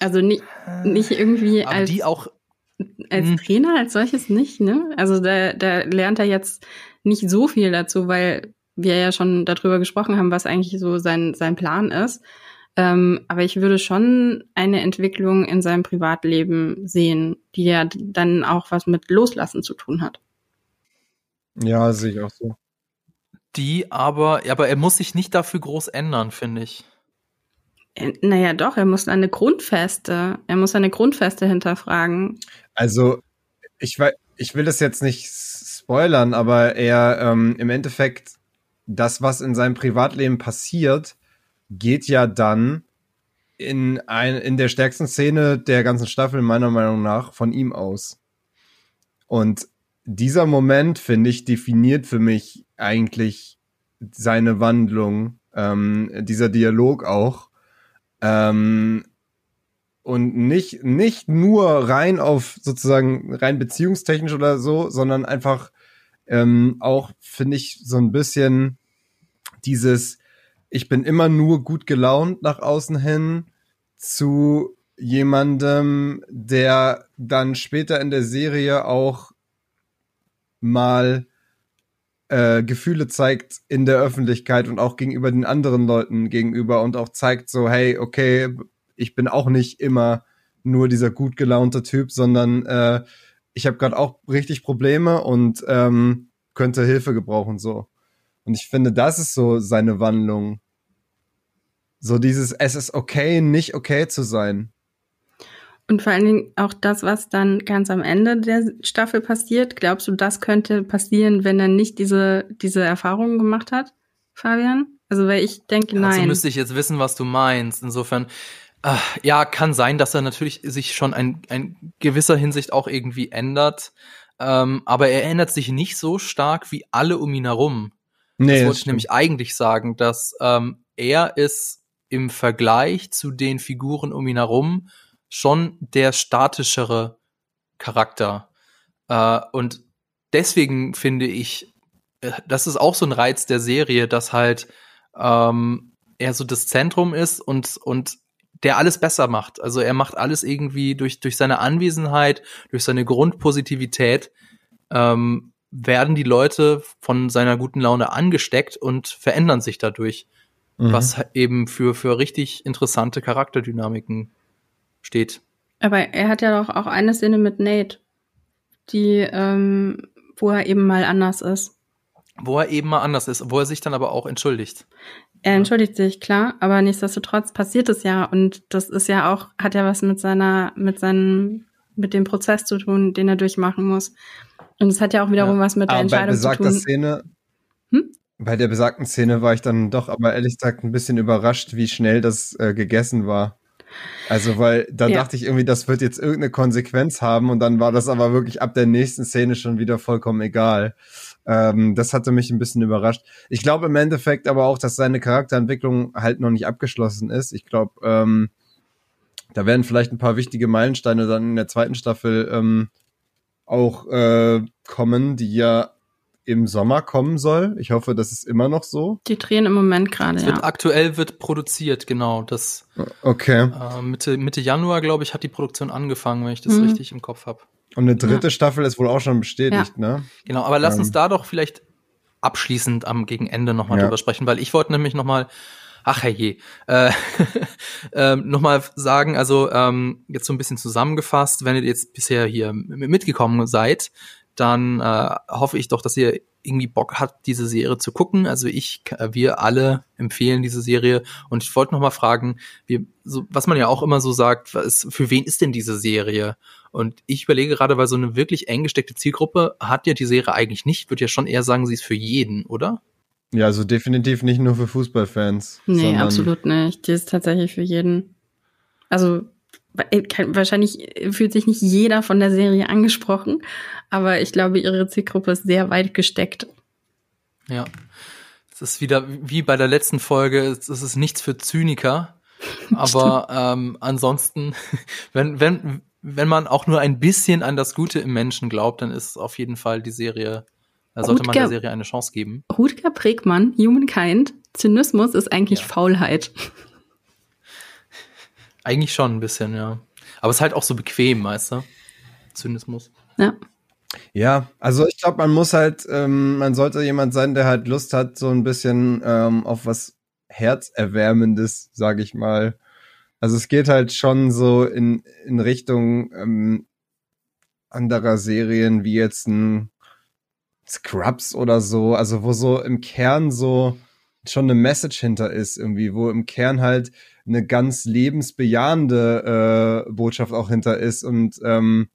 Also nicht, nicht irgendwie Aber als, die auch, als Hm. Trainer als solches nicht, ne? Also da, da lernt er jetzt nicht so viel dazu, weil wir ja schon darüber gesprochen haben, was eigentlich so sein, sein Plan ist. Ähm, aber ich würde schon eine Entwicklung in seinem Privatleben sehen, die ja dann auch was mit Loslassen zu tun hat. Ja, sehe ich auch so. die aber, aber er muss sich nicht dafür groß ändern, finde ich. Äh, Naja, doch, er muss eine Grundfeste, er muss eine Grundfeste hinterfragen. Also, ich, ich will das jetzt nicht spoilern, aber er ähm, im Endeffekt, das, was in seinem Privatleben passiert, geht ja dann in, ein, in der stärksten Szene der ganzen Staffel, meiner Meinung nach, von ihm aus. Und dieser Moment, finde ich, definiert für mich eigentlich seine Wandlung, ähm, dieser Dialog auch. Ähm, und nicht, nicht nur rein auf sozusagen rein beziehungstechnisch oder so, sondern einfach ähm, auch, finde ich, so ein bisschen dieses, ich bin immer nur gut gelaunt nach außen hin zu jemandem, der dann später in der Serie auch mal äh, Gefühle zeigt in der Öffentlichkeit und auch gegenüber den anderen Leuten gegenüber und auch zeigt so, hey, okay, ich bin auch nicht immer nur dieser gut gelaunte Typ, sondern äh, ich habe gerade auch richtig Probleme und ähm, könnte Hilfe gebrauchen so. Und ich finde, das ist so seine Wandlung. So dieses, es ist okay, nicht okay zu sein. Und vor allen Dingen auch das, was dann ganz am Ende der Staffel passiert. Glaubst du, das könnte passieren, wenn er nicht diese, diese Erfahrungen gemacht hat, Fabian? Also, weil ich denke, nein. müsste ich jetzt wissen, was du meinst. Insofern, äh, ja, kann sein, dass er natürlich sich schon ein, ein gewisser Hinsicht auch irgendwie ändert. Ähm, aber er ändert sich nicht so stark wie alle um ihn herum. Nee, das wollte ich nämlich eigentlich sagen, dass ähm, er ist im Vergleich zu den Figuren um ihn herum schon der statischere Charakter. Äh, und deswegen finde ich, äh, das ist auch so ein Reiz der Serie, dass halt ähm, er so das Zentrum ist und, und der alles besser macht. Also er macht alles irgendwie durch, durch seine Anwesenheit, durch seine Grundpositivität, ähm, werden die Leute von seiner guten Laune angesteckt und verändern sich dadurch, Mhm. was eben für, für richtig interessante Charakterdynamiken steht. Aber er hat ja doch auch eine Szene mit Nate, die, ähm, wo er eben mal anders ist. Wo er eben mal anders ist, wo er sich dann aber auch entschuldigt. Er entschuldigt sich, klar, aber nichtsdestotrotz passiert es ja und das ist ja auch, hat ja was mit seiner, mit seinem, mit dem Prozess zu tun, den er durchmachen muss. Und es hat ja auch wiederum was mit der Aber bei Entscheidung zu besagter tun. Szene, Hm? Bei der besagten Szene war ich dann doch, aber ehrlich gesagt, ein bisschen überrascht, wie schnell das äh, gegessen war. Also, weil da Ja. dachte ich irgendwie, das wird jetzt irgendeine Konsequenz haben und dann war das aber wirklich ab der nächsten Szene schon wieder vollkommen egal. Ähm, das hatte mich ein bisschen überrascht. Ich glaube im Endeffekt aber auch, dass seine Charakterentwicklung halt noch nicht abgeschlossen ist. Ich glaube, ähm, da werden vielleicht ein paar wichtige Meilensteine dann in der zweiten Staffel ähm, auch äh, kommen, die ja im Sommer kommen soll. Ich hoffe, das ist immer noch so. Die drehen im Moment gerade, Es wird ja. aktuell wird produziert, genau. Das Okay. äh, Mitte, Mitte Januar, glaube ich, hat die Produktion angefangen, wenn ich das Mhm. richtig im Kopf habe. Und eine dritte Staffel ist wohl auch schon bestätigt, ne? Genau, aber lass Ähm. uns da doch vielleicht abschließend am gegen Ende nochmal Ja. drüber sprechen, weil ich wollte nämlich nochmal, ach herrje, äh, (laughs) ähm, nochmal sagen, also ähm, jetzt so ein bisschen zusammengefasst, wenn ihr jetzt bisher hier mitgekommen seid, dann äh, hoffe ich doch, dass ihr irgendwie Bock habt, diese Serie zu gucken. Also ich, äh, wir alle empfehlen diese Serie und ich wollte noch mal fragen, wir, so, was man ja auch immer so sagt, was, für wen ist denn diese Serie? Und ich überlege gerade, weil so eine wirklich eng gesteckte Zielgruppe hat ja die Serie eigentlich nicht. Würde ja schon eher sagen, sie ist für jeden, oder? Ja, also definitiv nicht nur für Fußballfans. Nee, absolut nicht. Die ist tatsächlich für jeden. Also wahrscheinlich fühlt sich nicht jeder von der Serie angesprochen, aber ich glaube, ihre Zielgruppe ist sehr weit gesteckt. Ja. Es ist wieder wie bei der letzten Folge, es ist nichts für Zyniker. (laughs) Aber ähm, ansonsten, (laughs) wenn, wenn, wenn man auch nur ein bisschen an das Gute im Menschen glaubt, dann ist auf jeden Fall die Serie, da sollte Rutger, man der Serie eine Chance geben. Rutger Pregmann, Humankind, Zynismus ist eigentlich ja. Faulheit. (laughs) Eigentlich schon ein bisschen, ja. Aber es ist halt auch so bequem, weißt du? Zynismus. Ja. Ja, also ich glaube, man muss halt, ähm, man sollte jemand sein, der halt Lust hat, so ein bisschen ähm, auf was Herzerwärmendes, sage ich mal. Also es geht halt schon so in, in Richtung ähm, anderer Serien wie jetzt ein Scrubs oder so, also wo so im Kern so schon eine Message hinter ist, irgendwie, wo im Kern halt eine ganz lebensbejahende äh, Botschaft auch hinter ist und ähm,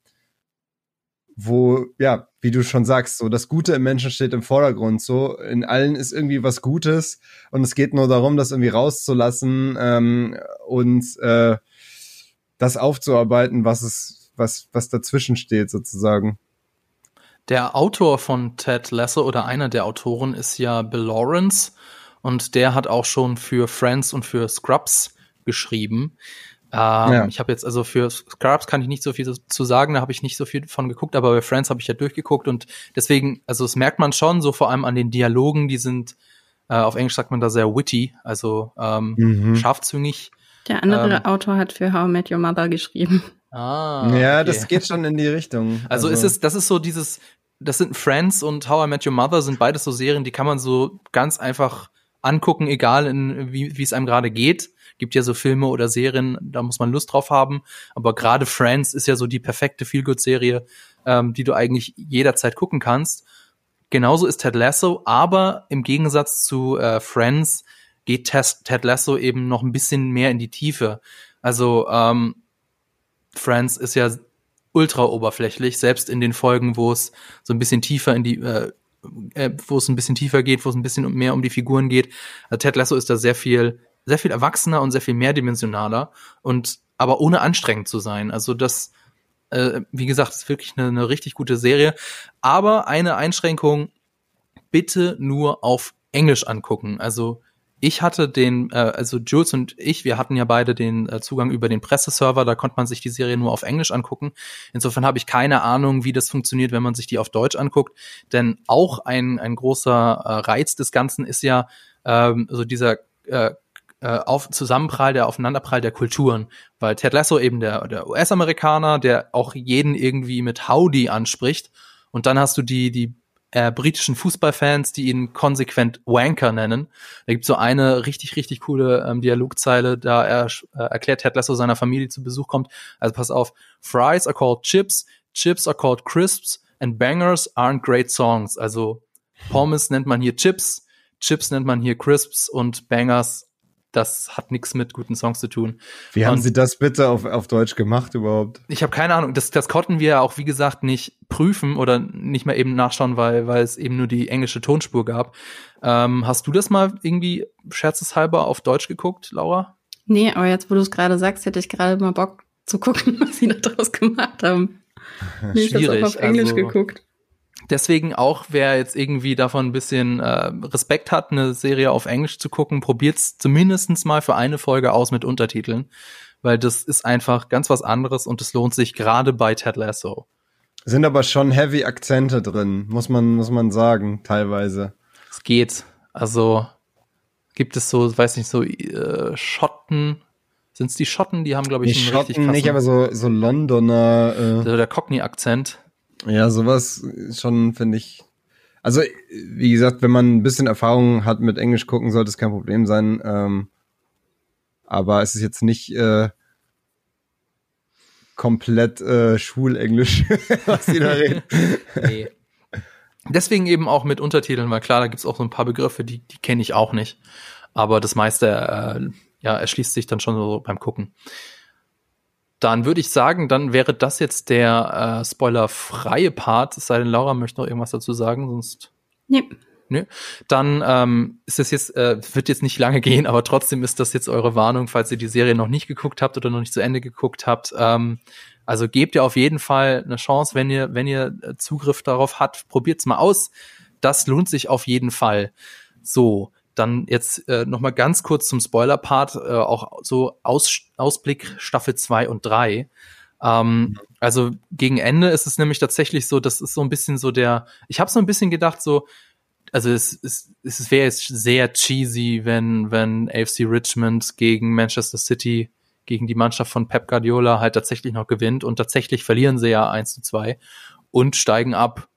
wo, ja, wie du schon sagst, so das Gute im Menschen steht im Vordergrund. So in allen ist irgendwie was Gutes und es geht nur darum, das irgendwie rauszulassen ähm, und äh, das aufzuarbeiten, was es, was, was dazwischen steht, sozusagen. Der Autor von Ted Lasso oder einer der Autoren ist ja Bill Lawrence und der hat auch schon für Friends und für Scrubs geschrieben. Ähm, ja. Ich habe jetzt also für Scrubs kann ich nicht so viel zu sagen, da habe ich nicht so viel von geguckt, aber bei Friends habe ich ja durchgeguckt und deswegen, also das merkt man schon, so vor allem an den Dialogen, die sind äh, auf Englisch sagt man da sehr witty, also ähm, mhm. scharfzüngig. Der andere ähm, Autor hat für How I Met Your Mother geschrieben. Ah, ja, okay. das geht schon in die Richtung. Also, also ist es, das ist so dieses, das sind Friends und How I Met Your Mother sind beides so Serien, die kann man so ganz einfach angucken, egal in, wie wie es einem gerade geht. Gibt ja so Filme oder Serien, da muss man Lust drauf haben. Aber gerade Friends ist ja so die perfekte Feelgood-Serie, ähm, die du eigentlich jederzeit gucken kannst. Genauso ist Ted Lasso, aber im Gegensatz zu äh, Friends geht Ted, Lasso eben noch ein bisschen mehr in die Tiefe. Also ähm, Friends ist ja ultra oberflächlich, selbst in den Folgen, wo es so ein bisschen tiefer in die äh, äh, wo es ein bisschen tiefer geht, wo es ein bisschen mehr um die Figuren geht. Also Ted Lasso ist da sehr viel sehr viel erwachsener und sehr viel mehrdimensionaler und aber ohne anstrengend zu sein. Also das, äh, wie gesagt, ist wirklich eine, eine richtig gute Serie. Aber eine Einschränkung, bitte nur auf Englisch angucken. Also ich hatte den, äh, also Jules und ich, wir hatten ja beide den äh, Zugang über den Presseserver, da konnte man sich die Serie nur auf Englisch angucken. Insofern habe ich keine Ahnung, wie das funktioniert, wenn man sich die auf Deutsch anguckt. Denn auch ein, ein großer äh, Reiz des Ganzen ist ja ähm, so dieser äh, äh, auf Zusammenprall, der Aufeinanderprall der Kulturen, weil Ted Lasso eben der, der US-Amerikaner, der auch jeden irgendwie mit Howdy anspricht und dann hast du die, die äh, britischen Fußballfans, die ihn konsequent Wanker nennen. Da gibt so eine richtig, richtig coole ähm, Dialogzeile, da er äh, erklärt Ted Lasso seiner Familie zu Besuch kommt. Also pass auf, Fries are called chips, chips are called crisps and bangers aren't great songs. Also Pommes nennt man hier Chips, Chips nennt man hier Crisps und Bangers das hat nichts mit guten Songs zu tun. Wie haben Sie das bitte auf, auf Deutsch gemacht überhaupt? Ich habe keine Ahnung. Das, das konnten wir auch, wie gesagt, nicht prüfen oder nicht mehr eben nachschauen, weil, weil es eben nur die englische Tonspur gab. Ähm, hast du das mal irgendwie scherzeshalber auf Deutsch geguckt, Laura? Nee, aber jetzt, wo du es gerade sagst, hätte ich gerade mal Bock zu gucken, (laughs) was sie da draus gemacht haben. Nee, Schwierig. Ich habe auf Englisch also, geguckt. Deswegen auch, wer jetzt irgendwie davon ein bisschen äh, Respekt hat, eine Serie auf Englisch zu gucken, probiert's zumindestens mal für eine Folge aus mit Untertiteln, weil das ist einfach ganz was anderes und es lohnt sich gerade bei Ted Lasso. Sind aber schon heavy Akzente drin, muss man muss man sagen, teilweise. Es geht. Also gibt es so, weiß nicht, so äh, Schotten. Sind es die Schotten? Die haben, glaube ich, die einen Schotten richtig krassen, nicht, aber so, so Londoner. Äh, der, der Cockney-Akzent. Ja, sowas schon, finde ich. Also, wie gesagt, wenn man ein bisschen Erfahrung hat mit Englisch gucken, sollte es kein Problem sein. Ähm, aber es ist jetzt nicht äh, komplett äh, Schulenglisch, (laughs) was die da reden. nee. Deswegen eben auch mit Untertiteln, weil klar, da gibt's auch so ein paar Begriffe, die, die kenne ich auch nicht. Aber das meiste, äh, ja, erschließt sich dann schon so beim Gucken. Dann würde ich sagen, dann wäre das jetzt der äh, spoilerfreie Part. Es sei denn, Laura möchte noch irgendwas dazu sagen, sonst. Nee. Nö. Dann ähm, ist es jetzt, äh, wird jetzt nicht lange gehen, aber trotzdem ist das jetzt eure Warnung, falls ihr die Serie noch nicht geguckt habt oder noch nicht zu Ende geguckt habt. Ähm, also gebt ihr auf jeden Fall eine Chance, wenn ihr, wenn ihr äh, Zugriff darauf habt, probiert's mal aus. Das lohnt sich auf jeden Fall. So, dann jetzt äh, noch mal ganz kurz zum Spoiler-Part, äh, auch so Aus, Ausblick Staffel 2 und 3. Ähm, also gegen Ende ist es nämlich tatsächlich so, das ist so ein bisschen so der, ich habe so ein bisschen gedacht, so, also es, es, es wäre jetzt sehr cheesy, wenn, wenn AFC Richmond gegen Manchester City, gegen die Mannschaft von Pep Guardiola halt tatsächlich noch gewinnt und tatsächlich verlieren sie ja 1 zu 2 und steigen ab.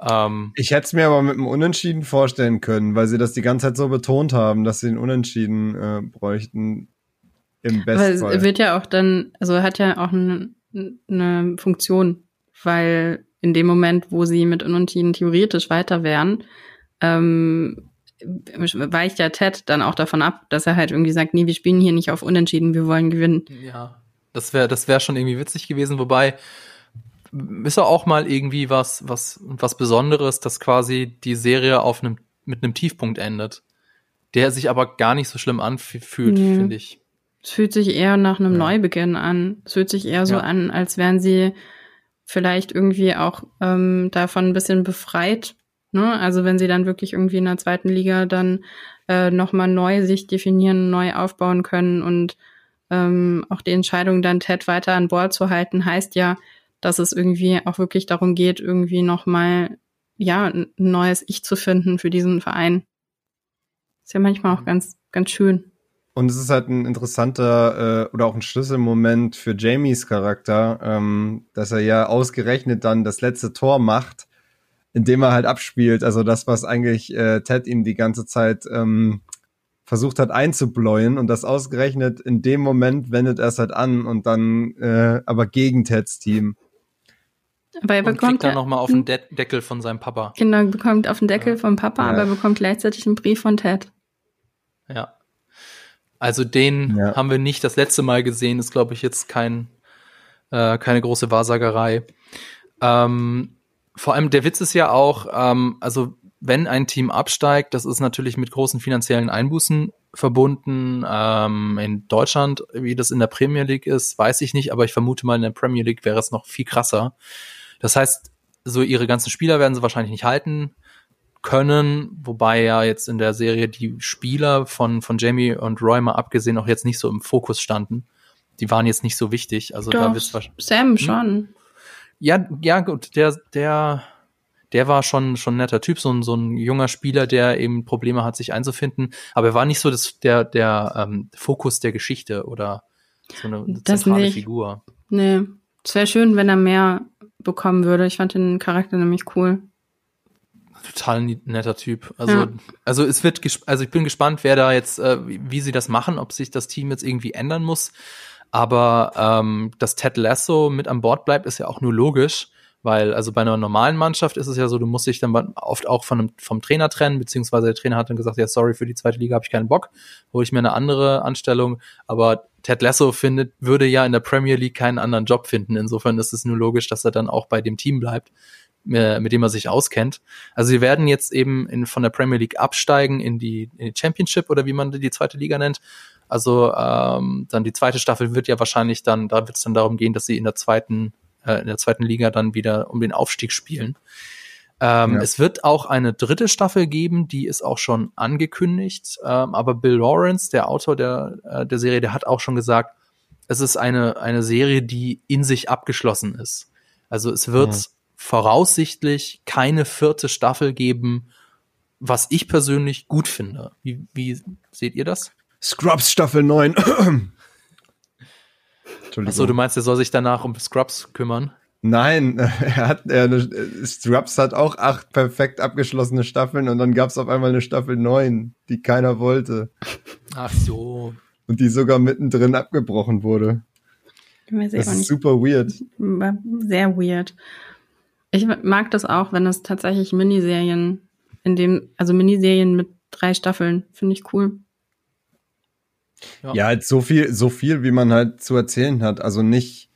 Ähm, ich hätte es mir aber mit einem Unentschieden vorstellen können, weil sie das die ganze Zeit so betont haben, dass sie einen Unentschieden äh, bräuchten. Im besten Fall. wird ja auch dann, also hat ja auch eine, eine Funktion, weil in dem Moment, wo sie mit Unentschieden theoretisch weiter wären, ähm, weicht ja Ted dann auch davon ab, dass er halt irgendwie sagt, nee, wir spielen hier nicht auf Unentschieden, wir wollen gewinnen. Ja, das wäre das wäre schon irgendwie witzig gewesen, wobei ist ja auch mal irgendwie was was was Besonderes, dass quasi die Serie auf einem mit einem Tiefpunkt endet, der sich aber gar nicht so schlimm anfühlt, nee. finde ich. Es fühlt sich eher nach einem ja. Neubeginn an. Es fühlt sich eher so ja. an, als wären sie vielleicht irgendwie auch ähm, davon ein bisschen befreit Ne? Also wenn sie dann wirklich irgendwie in der zweiten Liga dann äh, nochmal neu sich definieren, neu aufbauen können und ähm, auch die Entscheidung dann Ted weiter an Bord zu halten, heißt ja, dass es irgendwie auch wirklich darum geht, irgendwie nochmal, ja, ein neues Ich zu finden für diesen Verein. Ist ja manchmal auch mhm. ganz, ganz schön. Und es ist halt ein interessanter äh, oder auch ein Schlüsselmoment für Jamies Charakter, ähm, dass er ja ausgerechnet dann das letzte Tor macht indem er halt abspielt. Also das, was eigentlich äh, Ted ihm die ganze Zeit ähm, versucht hat einzubläuen und das ausgerechnet in dem Moment wendet er es halt an und dann äh, aber gegen Teds Team. Aber er bekommt dann nochmal auf den De Deckel von seinem Papa. Genau, bekommt auf den Deckel ja. vom Papa, ja. aber bekommt gleichzeitig einen Brief von Ted. Ja. Also den ja. haben wir nicht das letzte Mal gesehen, ist glaube ich jetzt kein äh, keine große Wahrsagerei. Ähm, vor allem der Witz ist ja auch, ähm, also wenn ein Team absteigt, das ist natürlich mit großen finanziellen Einbußen verbunden. Ähm, in Deutschland, wie das in der Premier League ist, weiß ich nicht, aber ich vermute mal, in der Premier League wäre es noch viel krasser. Das heißt, so ihre ganzen Spieler werden sie wahrscheinlich nicht halten können, wobei ja jetzt in der Serie die Spieler von, von Jamie und Roy mal abgesehen auch jetzt nicht so im Fokus standen. Die waren jetzt nicht so wichtig. Also Doch, da bist Sam hm? schon. Ja, ja, gut, der, der, der war schon, schon ein netter Typ, so ein, so ein junger Spieler, der eben Probleme hat, sich einzufinden. Aber er war nicht so das, der, der ähm, Fokus der Geschichte oder so eine, eine zentrale nicht. Figur. Nee. Es wäre schön, wenn er mehr bekommen würde. Ich fand den Charakter nämlich cool. Total netter Typ. Also, ja. also es wird, also ich bin gespannt, wer da jetzt, äh, wie sie das machen, ob sich das Team jetzt irgendwie ändern muss. Aber ähm, dass Ted Lasso mit an Bord bleibt, ist ja auch nur logisch, weil also bei einer normalen Mannschaft ist es ja so, du musst dich dann oft auch von einem, vom Trainer trennen, beziehungsweise der Trainer hat dann gesagt, ja, sorry, für die zweite Liga habe ich keinen Bock, hole ich mir eine andere Anstellung. Aber Ted Lasso findet, würde ja in der Premier League keinen anderen Job finden. Insofern ist es nur logisch, dass er dann auch bei dem Team bleibt, mit dem er sich auskennt. Also sie werden jetzt eben in, von der Premier League absteigen in die, in die Championship oder wie man die zweite Liga nennt also ähm, dann die zweite Staffel wird ja wahrscheinlich dann, da wird es dann darum gehen, dass sie in der zweiten, äh, in der zweiten Liga dann wieder um den Aufstieg spielen. Ähm, ja. Es wird auch eine dritte Staffel geben, die ist auch schon angekündigt. Ähm, aber Bill Lawrence, der Autor der, äh, der Serie, der hat auch schon gesagt, es ist eine, eine Serie, die in sich abgeschlossen ist. Also es wird ja. voraussichtlich keine vierte Staffel geben, was ich persönlich gut finde. Wie, wie seht ihr das? Scrubs Staffel 9. Achso, du meinst, er soll sich danach um Scrubs kümmern? Nein, (laughs) er hat, er, Scrubs hat auch acht perfekt abgeschlossene Staffeln und dann gab es auf einmal eine Staffel 9, die keiner wollte. Ach so. Und die sogar mittendrin abgebrochen wurde. Das ist nicht. super weird. Sehr weird. Ich mag das auch, wenn es tatsächlich Miniserien in dem, also Miniserien mit drei Staffeln, finde ich cool. Ja. ja, halt so viel, so viel, wie man halt zu erzählen hat. Also nicht,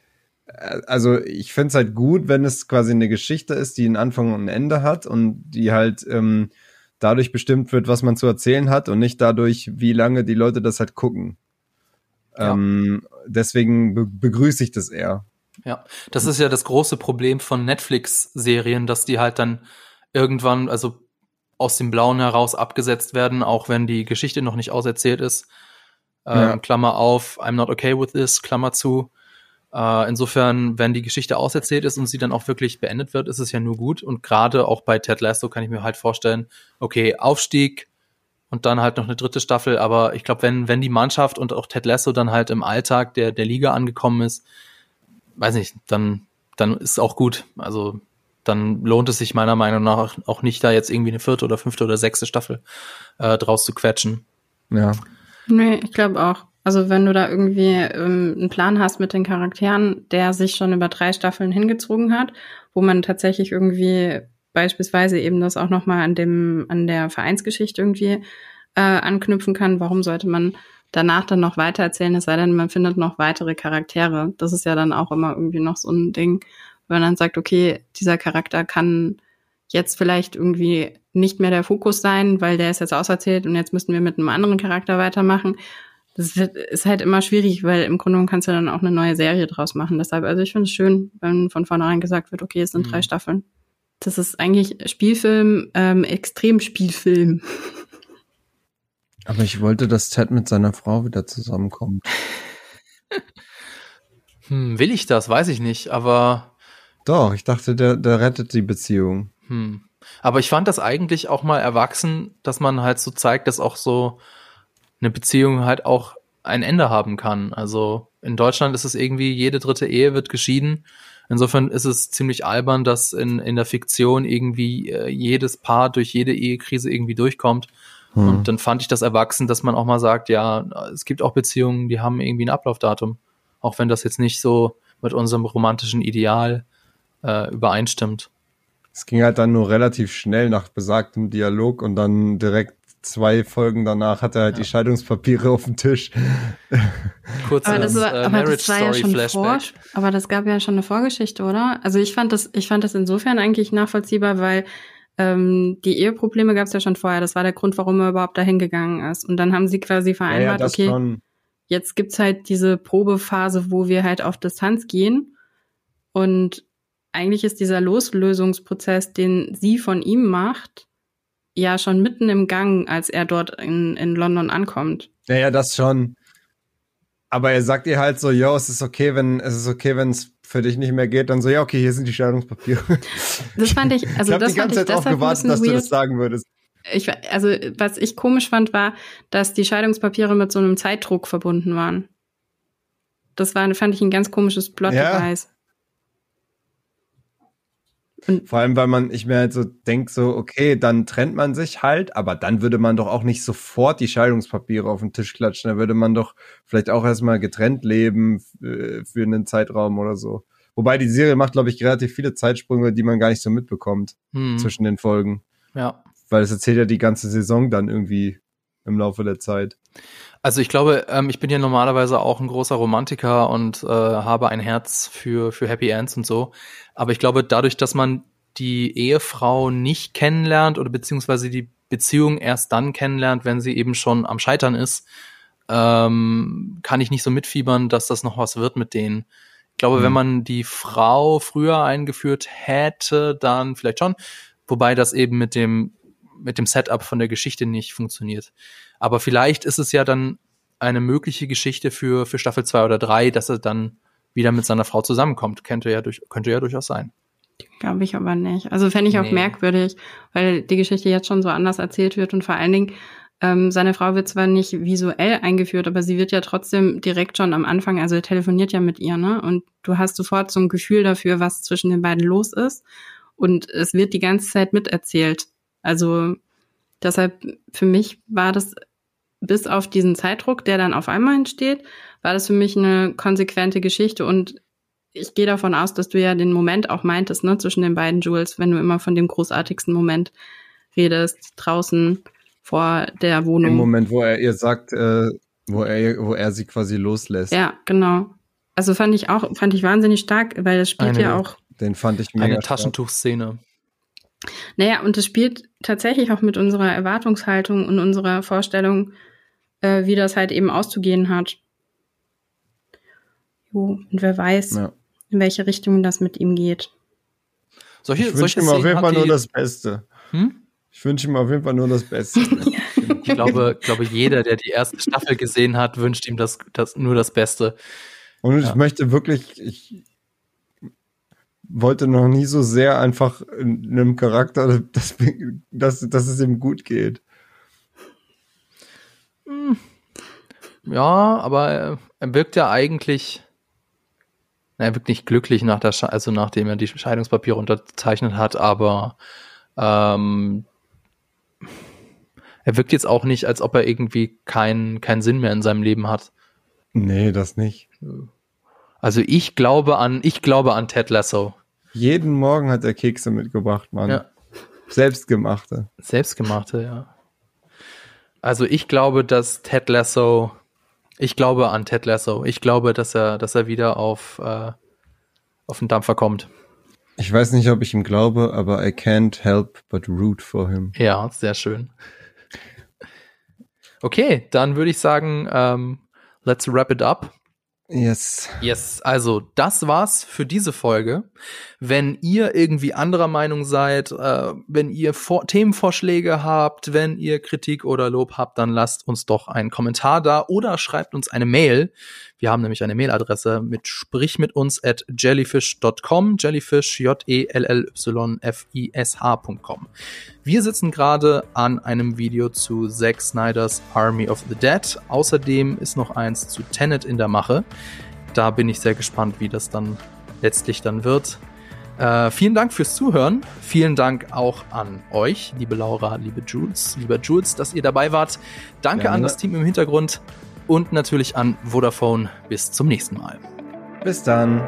also ich finde es halt gut, wenn es quasi eine Geschichte ist, die einen Anfang und ein Ende hat und die halt ähm, dadurch bestimmt wird, was man zu erzählen hat und nicht dadurch, wie lange die Leute das halt gucken. Ja. Ähm, deswegen be begrüße ich das eher. Ja, das ist ja das große Problem von Netflix-Serien, dass die halt dann irgendwann, also aus dem Blauen heraus abgesetzt werden, auch wenn die Geschichte noch nicht auserzählt ist. Ähm, ja. Klammer auf, I'm not okay with this, Klammer zu. Äh, insofern, wenn die Geschichte auserzählt ist und sie dann auch wirklich beendet wird, ist es ja nur gut. Und gerade auch bei Ted Lasso kann ich mir halt vorstellen, okay, Aufstieg und dann halt noch eine dritte Staffel. Aber ich glaube, wenn, wenn die Mannschaft und auch Ted Lasso dann halt im Alltag der, der Liga angekommen ist, weiß nicht, dann, dann ist auch gut. Also dann lohnt es sich meiner Meinung nach auch nicht, da jetzt irgendwie eine vierte oder fünfte oder sechste Staffel äh, draus zu quetschen. Ja. Nee, ich glaube auch. Also wenn du da irgendwie ähm, einen Plan hast mit den Charakteren, der sich schon über drei Staffeln hingezogen hat, wo man tatsächlich irgendwie beispielsweise eben das auch nochmal an dem, an der Vereinsgeschichte irgendwie äh, anknüpfen kann, warum sollte man danach dann noch weiter erzählen, es sei denn, man findet noch weitere Charaktere. Das ist ja dann auch immer irgendwie noch so ein Ding, wenn man dann sagt, okay, dieser Charakter kann jetzt vielleicht irgendwie nicht mehr der Fokus sein, weil der ist jetzt auserzählt und jetzt müssten wir mit einem anderen Charakter weitermachen. Das ist halt immer schwierig, weil im Grunde kannst du dann auch eine neue Serie draus machen. Deshalb, also ich finde es schön, wenn von vornherein gesagt wird, okay, es sind mhm. drei Staffeln. Das ist eigentlich Spielfilm, ähm, Extremspielfilm. Aber ich wollte, dass Ted mit seiner Frau wieder zusammenkommt. Hm, will ich das? Weiß ich nicht, aber. Doch, ich dachte, der, der rettet die Beziehung. Hm. Aber ich fand das eigentlich auch mal erwachsen, dass man halt so zeigt, dass auch so eine Beziehung halt auch ein Ende haben kann. Also in Deutschland ist es irgendwie, jede dritte Ehe wird geschieden. Insofern ist es ziemlich albern, dass in, in der Fiktion irgendwie äh, jedes Paar durch jede Ehekrise irgendwie durchkommt. Hm. Und dann fand ich das erwachsen, dass man auch mal sagt, ja, es gibt auch Beziehungen, die haben irgendwie ein Ablaufdatum. Auch wenn das jetzt nicht so mit unserem romantischen Ideal äh, übereinstimmt. Es ging halt dann nur relativ schnell nach besagtem Dialog und dann direkt zwei Folgen danach hat er halt ja. die Scheidungspapiere auf dem Tisch. Kurzes aber das war, äh, aber das war ja schon Vor, aber das gab ja schon eine Vorgeschichte, oder? Also ich fand das, ich fand das insofern eigentlich nachvollziehbar, weil ähm, die Eheprobleme gab es ja schon vorher. Das war der Grund, warum er überhaupt dahin gegangen ist. Und dann haben sie quasi vereinbart, ja, ja, okay, schon. jetzt gibt's halt diese Probephase, wo wir halt auf Distanz gehen. Und eigentlich ist dieser Loslösungsprozess, den sie von ihm macht, ja schon mitten im Gang, als er dort in, in London ankommt. Naja, das schon. Aber er sagt ihr halt so, yo, es ist okay, wenn es ist okay, wenn es für dich nicht mehr geht, dann so, ja, okay, hier sind die Scheidungspapiere. Das fand ich, also (laughs) ich das die ganze Zeit darauf gewartet, dass weird. du das sagen würdest. Ich, also, was ich komisch fand, war, dass die Scheidungspapiere mit so einem Zeitdruck verbunden waren. Das war, fand ich ein ganz komisches Plot-Device. Ja. Und Vor allem, weil man, ich mir halt so denke, so, okay, dann trennt man sich halt, aber dann würde man doch auch nicht sofort die Scheidungspapiere auf den Tisch klatschen. Da würde man doch vielleicht auch erstmal getrennt leben für, für einen Zeitraum oder so. Wobei die Serie macht, glaube ich, relativ viele Zeitsprünge, die man gar nicht so mitbekommt hm. zwischen den Folgen. Ja. Weil es erzählt ja die ganze Saison dann irgendwie im Laufe der Zeit. Also ich glaube, ähm, ich bin ja normalerweise auch ein großer Romantiker und äh, habe ein Herz für, für Happy Ends und so. Aber ich glaube, dadurch, dass man die Ehefrau nicht kennenlernt oder beziehungsweise die Beziehung erst dann kennenlernt, wenn sie eben schon am Scheitern ist, ähm, kann ich nicht so mitfiebern, dass das noch was wird mit denen. Ich glaube, mhm. wenn man die Frau früher eingeführt hätte, dann vielleicht schon. Wobei das eben mit dem, mit dem Setup von der Geschichte nicht funktioniert. Aber vielleicht ist es ja dann eine mögliche Geschichte für, für Staffel 2 oder 3, dass er dann wieder mit seiner Frau zusammenkommt. Könnte ja, durch, könnte ja durchaus sein. Glaube ich aber nicht. Also fände ich auch nee. merkwürdig, weil die Geschichte jetzt schon so anders erzählt wird und vor allen Dingen, ähm, seine Frau wird zwar nicht visuell eingeführt, aber sie wird ja trotzdem direkt schon am Anfang, also er telefoniert ja mit ihr, ne? Und du hast sofort so ein Gefühl dafür, was zwischen den beiden los ist. Und es wird die ganze Zeit miterzählt. Also deshalb, für mich war das bis auf diesen Zeitdruck, der dann auf einmal entsteht, war das für mich eine konsequente Geschichte und ich gehe davon aus, dass du ja den Moment auch meintest, ne, zwischen den beiden Jules, wenn du immer von dem großartigsten Moment redest, draußen vor der Wohnung. Im Moment, wo er ihr sagt, äh, wo er, wo er sie quasi loslässt. Ja, genau. Also fand ich auch, fand ich wahnsinnig stark, weil das spielt eine, ja auch. Den fand ich mega Eine Taschentuchszene. Naja, und es spielt tatsächlich auch mit unserer Erwartungshaltung und unserer Vorstellung, äh, wie das halt eben auszugehen hat. Jo, und wer weiß, ja. in welche Richtung das mit ihm geht. Solche, ich wünsche ihm auf jeden Fall nur das Beste. Hm? Ich wünsche ihm auf jeden Fall nur das Beste. (laughs) ich glaube, glaube, jeder, der die erste Staffel gesehen hat, wünscht ihm das, das nur das Beste. Und ich möchte wirklich, ich wollte noch nie so sehr einfach in einem Charakter, dass, dass, dass es ihm gut geht. Hm. Ja, aber er wirkt ja eigentlich, er wirkt nicht glücklich nach der, also nachdem er die Scheidungspapiere unterzeichnet hat, aber ähm, er wirkt jetzt auch nicht, als ob er irgendwie keinen keinen Sinn mehr in seinem Leben hat. Nee, das nicht. Also ich glaube an, ich glaube an Ted Lasso. Jeden Morgen hat er Kekse mitgebracht, Mann. Ja. Selbstgemachte. Selbstgemachte, ja. Also ich glaube, dass Ted Lasso, ich glaube an Ted Lasso. Ich glaube, dass er, dass er wieder auf, äh, auf den Dampfer kommt. Ich weiß nicht, ob ich ihm glaube, aber I can't help but root for him. Ja, sehr schön. Okay, dann würde ich sagen, ähm, let's wrap it up. Yes. Yes, also das war's für diese Folge. Wenn ihr irgendwie anderer Meinung seid, äh, wenn ihr Vor Themenvorschläge habt, wenn ihr Kritik oder Lob habt, dann lasst uns doch einen Kommentar da oder schreibt uns eine Mail. Wir haben nämlich eine Mailadresse mit sprich mit uns at jellyfish.com, jellyfish, J-E-L-L-Y-F-I-S-H.com. Wir sitzen gerade an einem Video zu Zack Snyders Army of the Dead. Außerdem ist noch eins zu Tenet in der Mache. Da bin ich sehr gespannt, wie das dann letztlich dann wird. Äh, vielen Dank fürs Zuhören. Vielen Dank auch an euch, liebe Laura, liebe Jules, lieber Jules, dass ihr dabei wart. Danke Gerne. an das Team im Hintergrund und natürlich an Vodafone. Bis zum nächsten Mal. Bis dann.